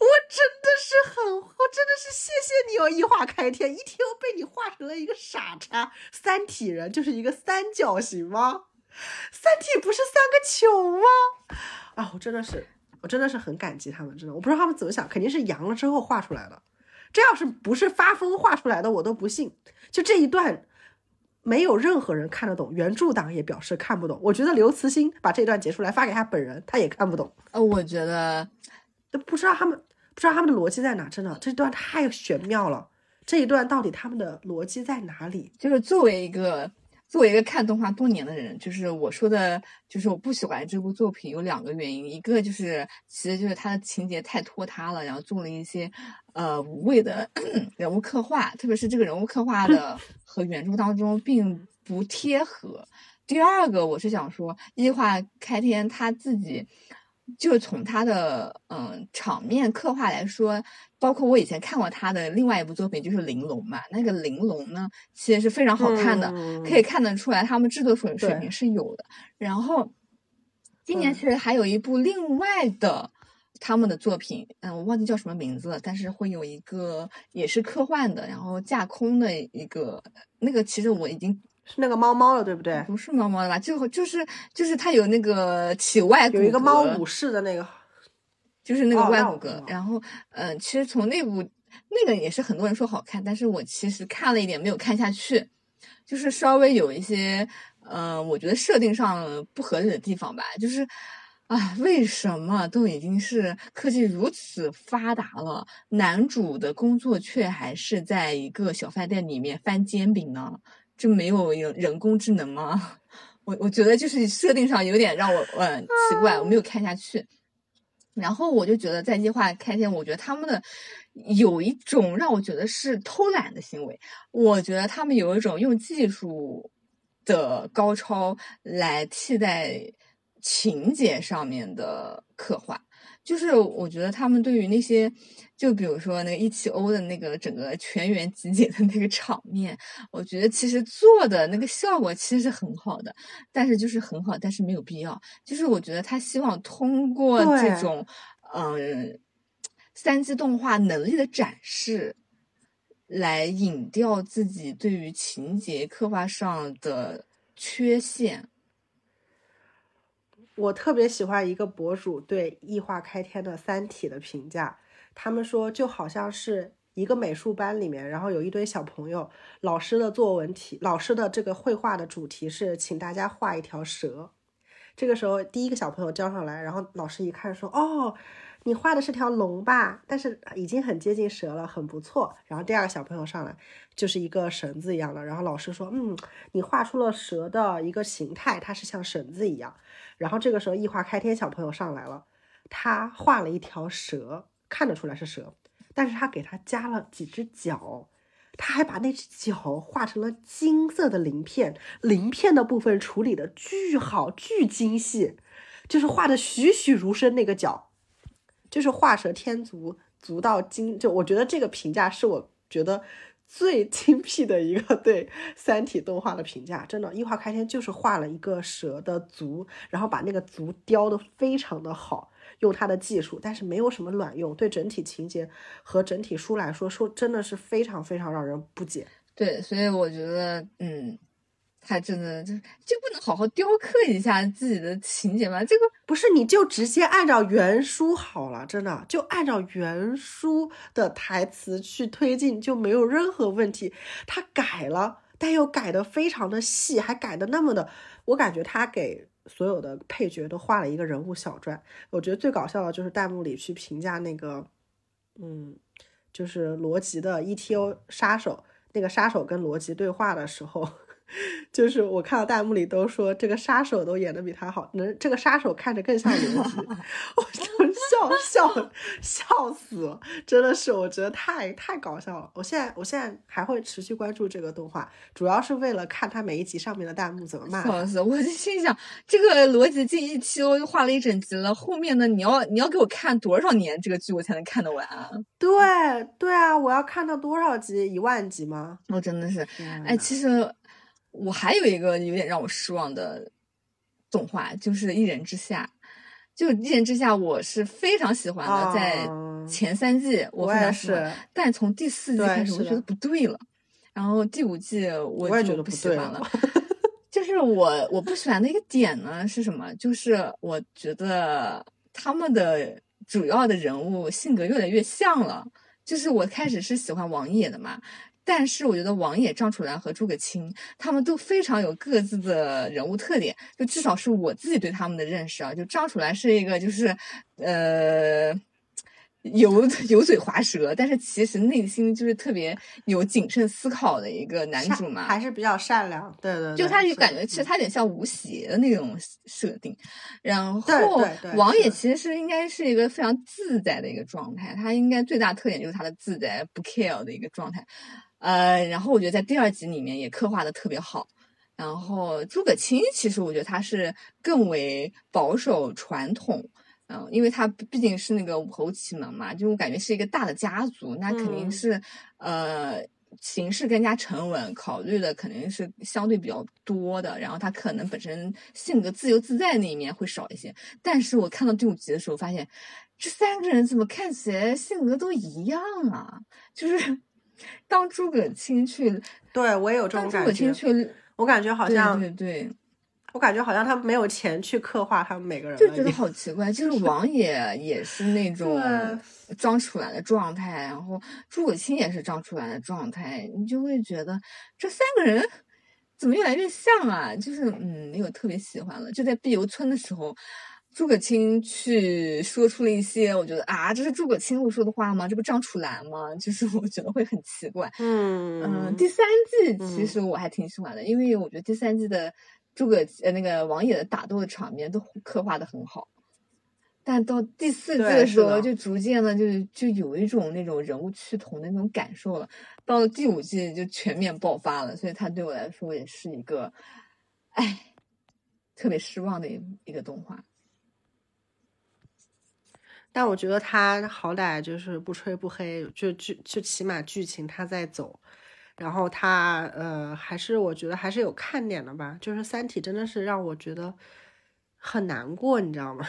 我真的是很，我真的是谢谢你哦，一画开天，一听被你画成了一个傻叉，三体人就是一个三角形吗？三体不是三个球吗？啊，我真的是，我真的是很感激他们，真的，我不知道他们怎么想，肯定是阳了之后画出来的。这要是不是发疯画出来的，我都不信。就这一段，没有任何人看得懂，原著党也表示看不懂。我觉得刘慈欣把这段截出来发给他本人，他也看不懂。呃，我觉得。都不知道他们不知道他们的逻辑在哪，真的这段太玄妙了。这一段到底他们的逻辑在哪里？就是作为一个作为一个看动画多年的人，就是我说的，就是我不喜欢这部作品有两个原因，一个就是其实就是它的情节太拖沓了，然后做了一些呃无谓的 <clears throat> 人物刻画，特别是这个人物刻画的 <laughs> 和原著当中并不贴合。第二个我是想说，异画开天他自己。就从他的嗯场面刻画来说，包括我以前看过他的另外一部作品，就是《玲珑》嘛。那个《玲珑》呢，其实是非常好看的，可以看得出来他们制作水水平是有的。然后今年其实还有一部另外的他们的作品，嗯，我忘记叫什么名字了，但是会有一个也是科幻的，然后架空的一个那个，其实我已经。是那个猫猫的，对不对？不是猫猫的吧？就就是就是它有那个起外有一个猫武士的那个，就是那个外骨骼。然后，嗯，其实从那部那个也是很多人说好看，但是我其实看了一点没有看下去，就是稍微有一些，嗯，我觉得设定上不合理的地方吧。就是，啊，为什么都已经是科技如此发达了，男主的工作却还是在一个小饭店里面翻煎饼呢？就没有人人工智能吗？<laughs> 我我觉得就是设定上有点让我嗯奇怪，我没有看下去。然后我就觉得在计划开天，我觉得他们的有一种让我觉得是偷懒的行为。我觉得他们有一种用技术的高超来替代情节上面的刻画。就是我觉得他们对于那些，就比如说那个一七欧的那个整个全员集结的那个场面，我觉得其实做的那个效果其实是很好的，但是就是很好，但是没有必要。就是我觉得他希望通过这种嗯三 D 动画能力的展示，来引掉自己对于情节刻画上的缺陷。我特别喜欢一个博主对异化开天的《三体》的评价，他们说就好像是一个美术班里面，然后有一堆小朋友，老师的作文题，老师的这个绘画的主题是请大家画一条蛇。这个时候，第一个小朋友交上来，然后老师一看说：“哦。”你画的是条龙吧，但是已经很接近蛇了，很不错。然后第二个小朋友上来就是一个绳子一样的，然后老师说，嗯，你画出了蛇的一个形态，它是像绳子一样。然后这个时候异化开天小朋友上来了，他画了一条蛇，看得出来是蛇，但是他给他加了几只脚，他还把那只脚画成了金色的鳞片，鳞片的部分处理的巨好，巨精细，就是画的栩栩如生那个脚。就是画蛇添足，足到精。就我觉得这个评价是我觉得最 <laughs> 精辟的一个对三体动画的评价。真的，一画开天就是画了一个蛇的足，然后把那个足雕的非常的好，用他的技术，但是没有什么卵用。对整体情节和整体书来说，说真的是非常非常让人不解。对，所以我觉得，嗯，他真的就就不能好好雕刻一下自己的情节吗？这个。不是，你就直接按照原书好了，真的就按照原书的台词去推进，就没有任何问题。他改了，但又改的非常的细，还改的那么的，我感觉他给所有的配角都画了一个人物小传。我觉得最搞笑的就是弹幕里去评价那个，嗯，就是罗辑的 ETO 杀手，那个杀手跟罗辑对话的时候。就是我看到弹幕里都说这个杀手都演的比他好，能这个杀手看着更像刘吉，<laughs> 我就笑笑笑死了，真的是我觉得太太搞笑了。我现在我现在还会持续关注这个动画，主要是为了看他每一集上面的弹幕怎么骂。笑死！我就心想，这个逻辑进一期我又画了一整集了，后面的你要你要给我看多少年这个剧我才能看得完啊？<laughs> 对对啊，我要看到多少集？一万集吗？我真的是，哎，其实。我还有一个有点让我失望的动画，就是《一人之下》。就《一人之下》，我是非常喜欢的，在前三季我非常喜欢，但从第四季开始，我觉得不对了。然后第五季我也觉得不喜欢了。<laughs> 就是我我不喜欢的一个点呢是什么？就是我觉得他们的主要的人物性格越来越像了。就是我开始是喜欢王野的嘛。但是我觉得王野、张楚岚和诸葛青他们都非常有各自的人物特点，就至少是我自己对他们的认识啊。就张楚岚是一个就是，呃，油 <laughs> 油嘴滑舌，但是其实内心就是特别有谨慎思考的一个男主嘛，还是比较善良。对对，就他就感觉其实他有点像吴邪的那种设定。然后王野其实是应该是一个非常自在的一个状态，他应该最大特点就是他的自在不 care 的一个状态。呃，然后我觉得在第二集里面也刻画的特别好。然后诸葛青其实我觉得他是更为保守传统，嗯，因为他毕竟是那个武侯启门嘛，就我感觉是一个大的家族，那肯定是呃形式更加沉稳，考虑的肯定是相对比较多的。然后他可能本身性格自由自在那一面会少一些。但是我看到第五集的时候，发现这三个人怎么看起来性格都一样啊？就是。当诸葛青去，对我也有这种感觉。诸葛青去我感觉好像，对对，我感觉好像他没有钱去刻画他们每个人，就觉得好奇怪。就是王爷也是那 <laughs> 种装出来的状态，然后诸葛青也是装出来的状态，你就会觉得这三个人怎么越来越像啊？就是嗯，没有特别喜欢了。就在碧游村的时候。诸葛青去说出了一些，我觉得啊，这是诸葛青会说的话吗？这不张楚岚吗？<laughs> 就是我觉得会很奇怪。嗯嗯，第三季其实我还挺喜欢的，因为我觉得第三季的诸葛呃那个王爷的打斗的场面都刻画的很好，但到第四季的时候就逐渐的就就有一种那种人物趋同的那种感受了。到了第五季就全面爆发了，所以他对我来说也是一个，哎，特别失望的一一个动画。但我觉得他好歹就是不吹不黑，就就就起码剧情他在走，然后他呃还是我觉得还是有看点的吧。就是《三体》真的是让我觉得很难过，你知道吗？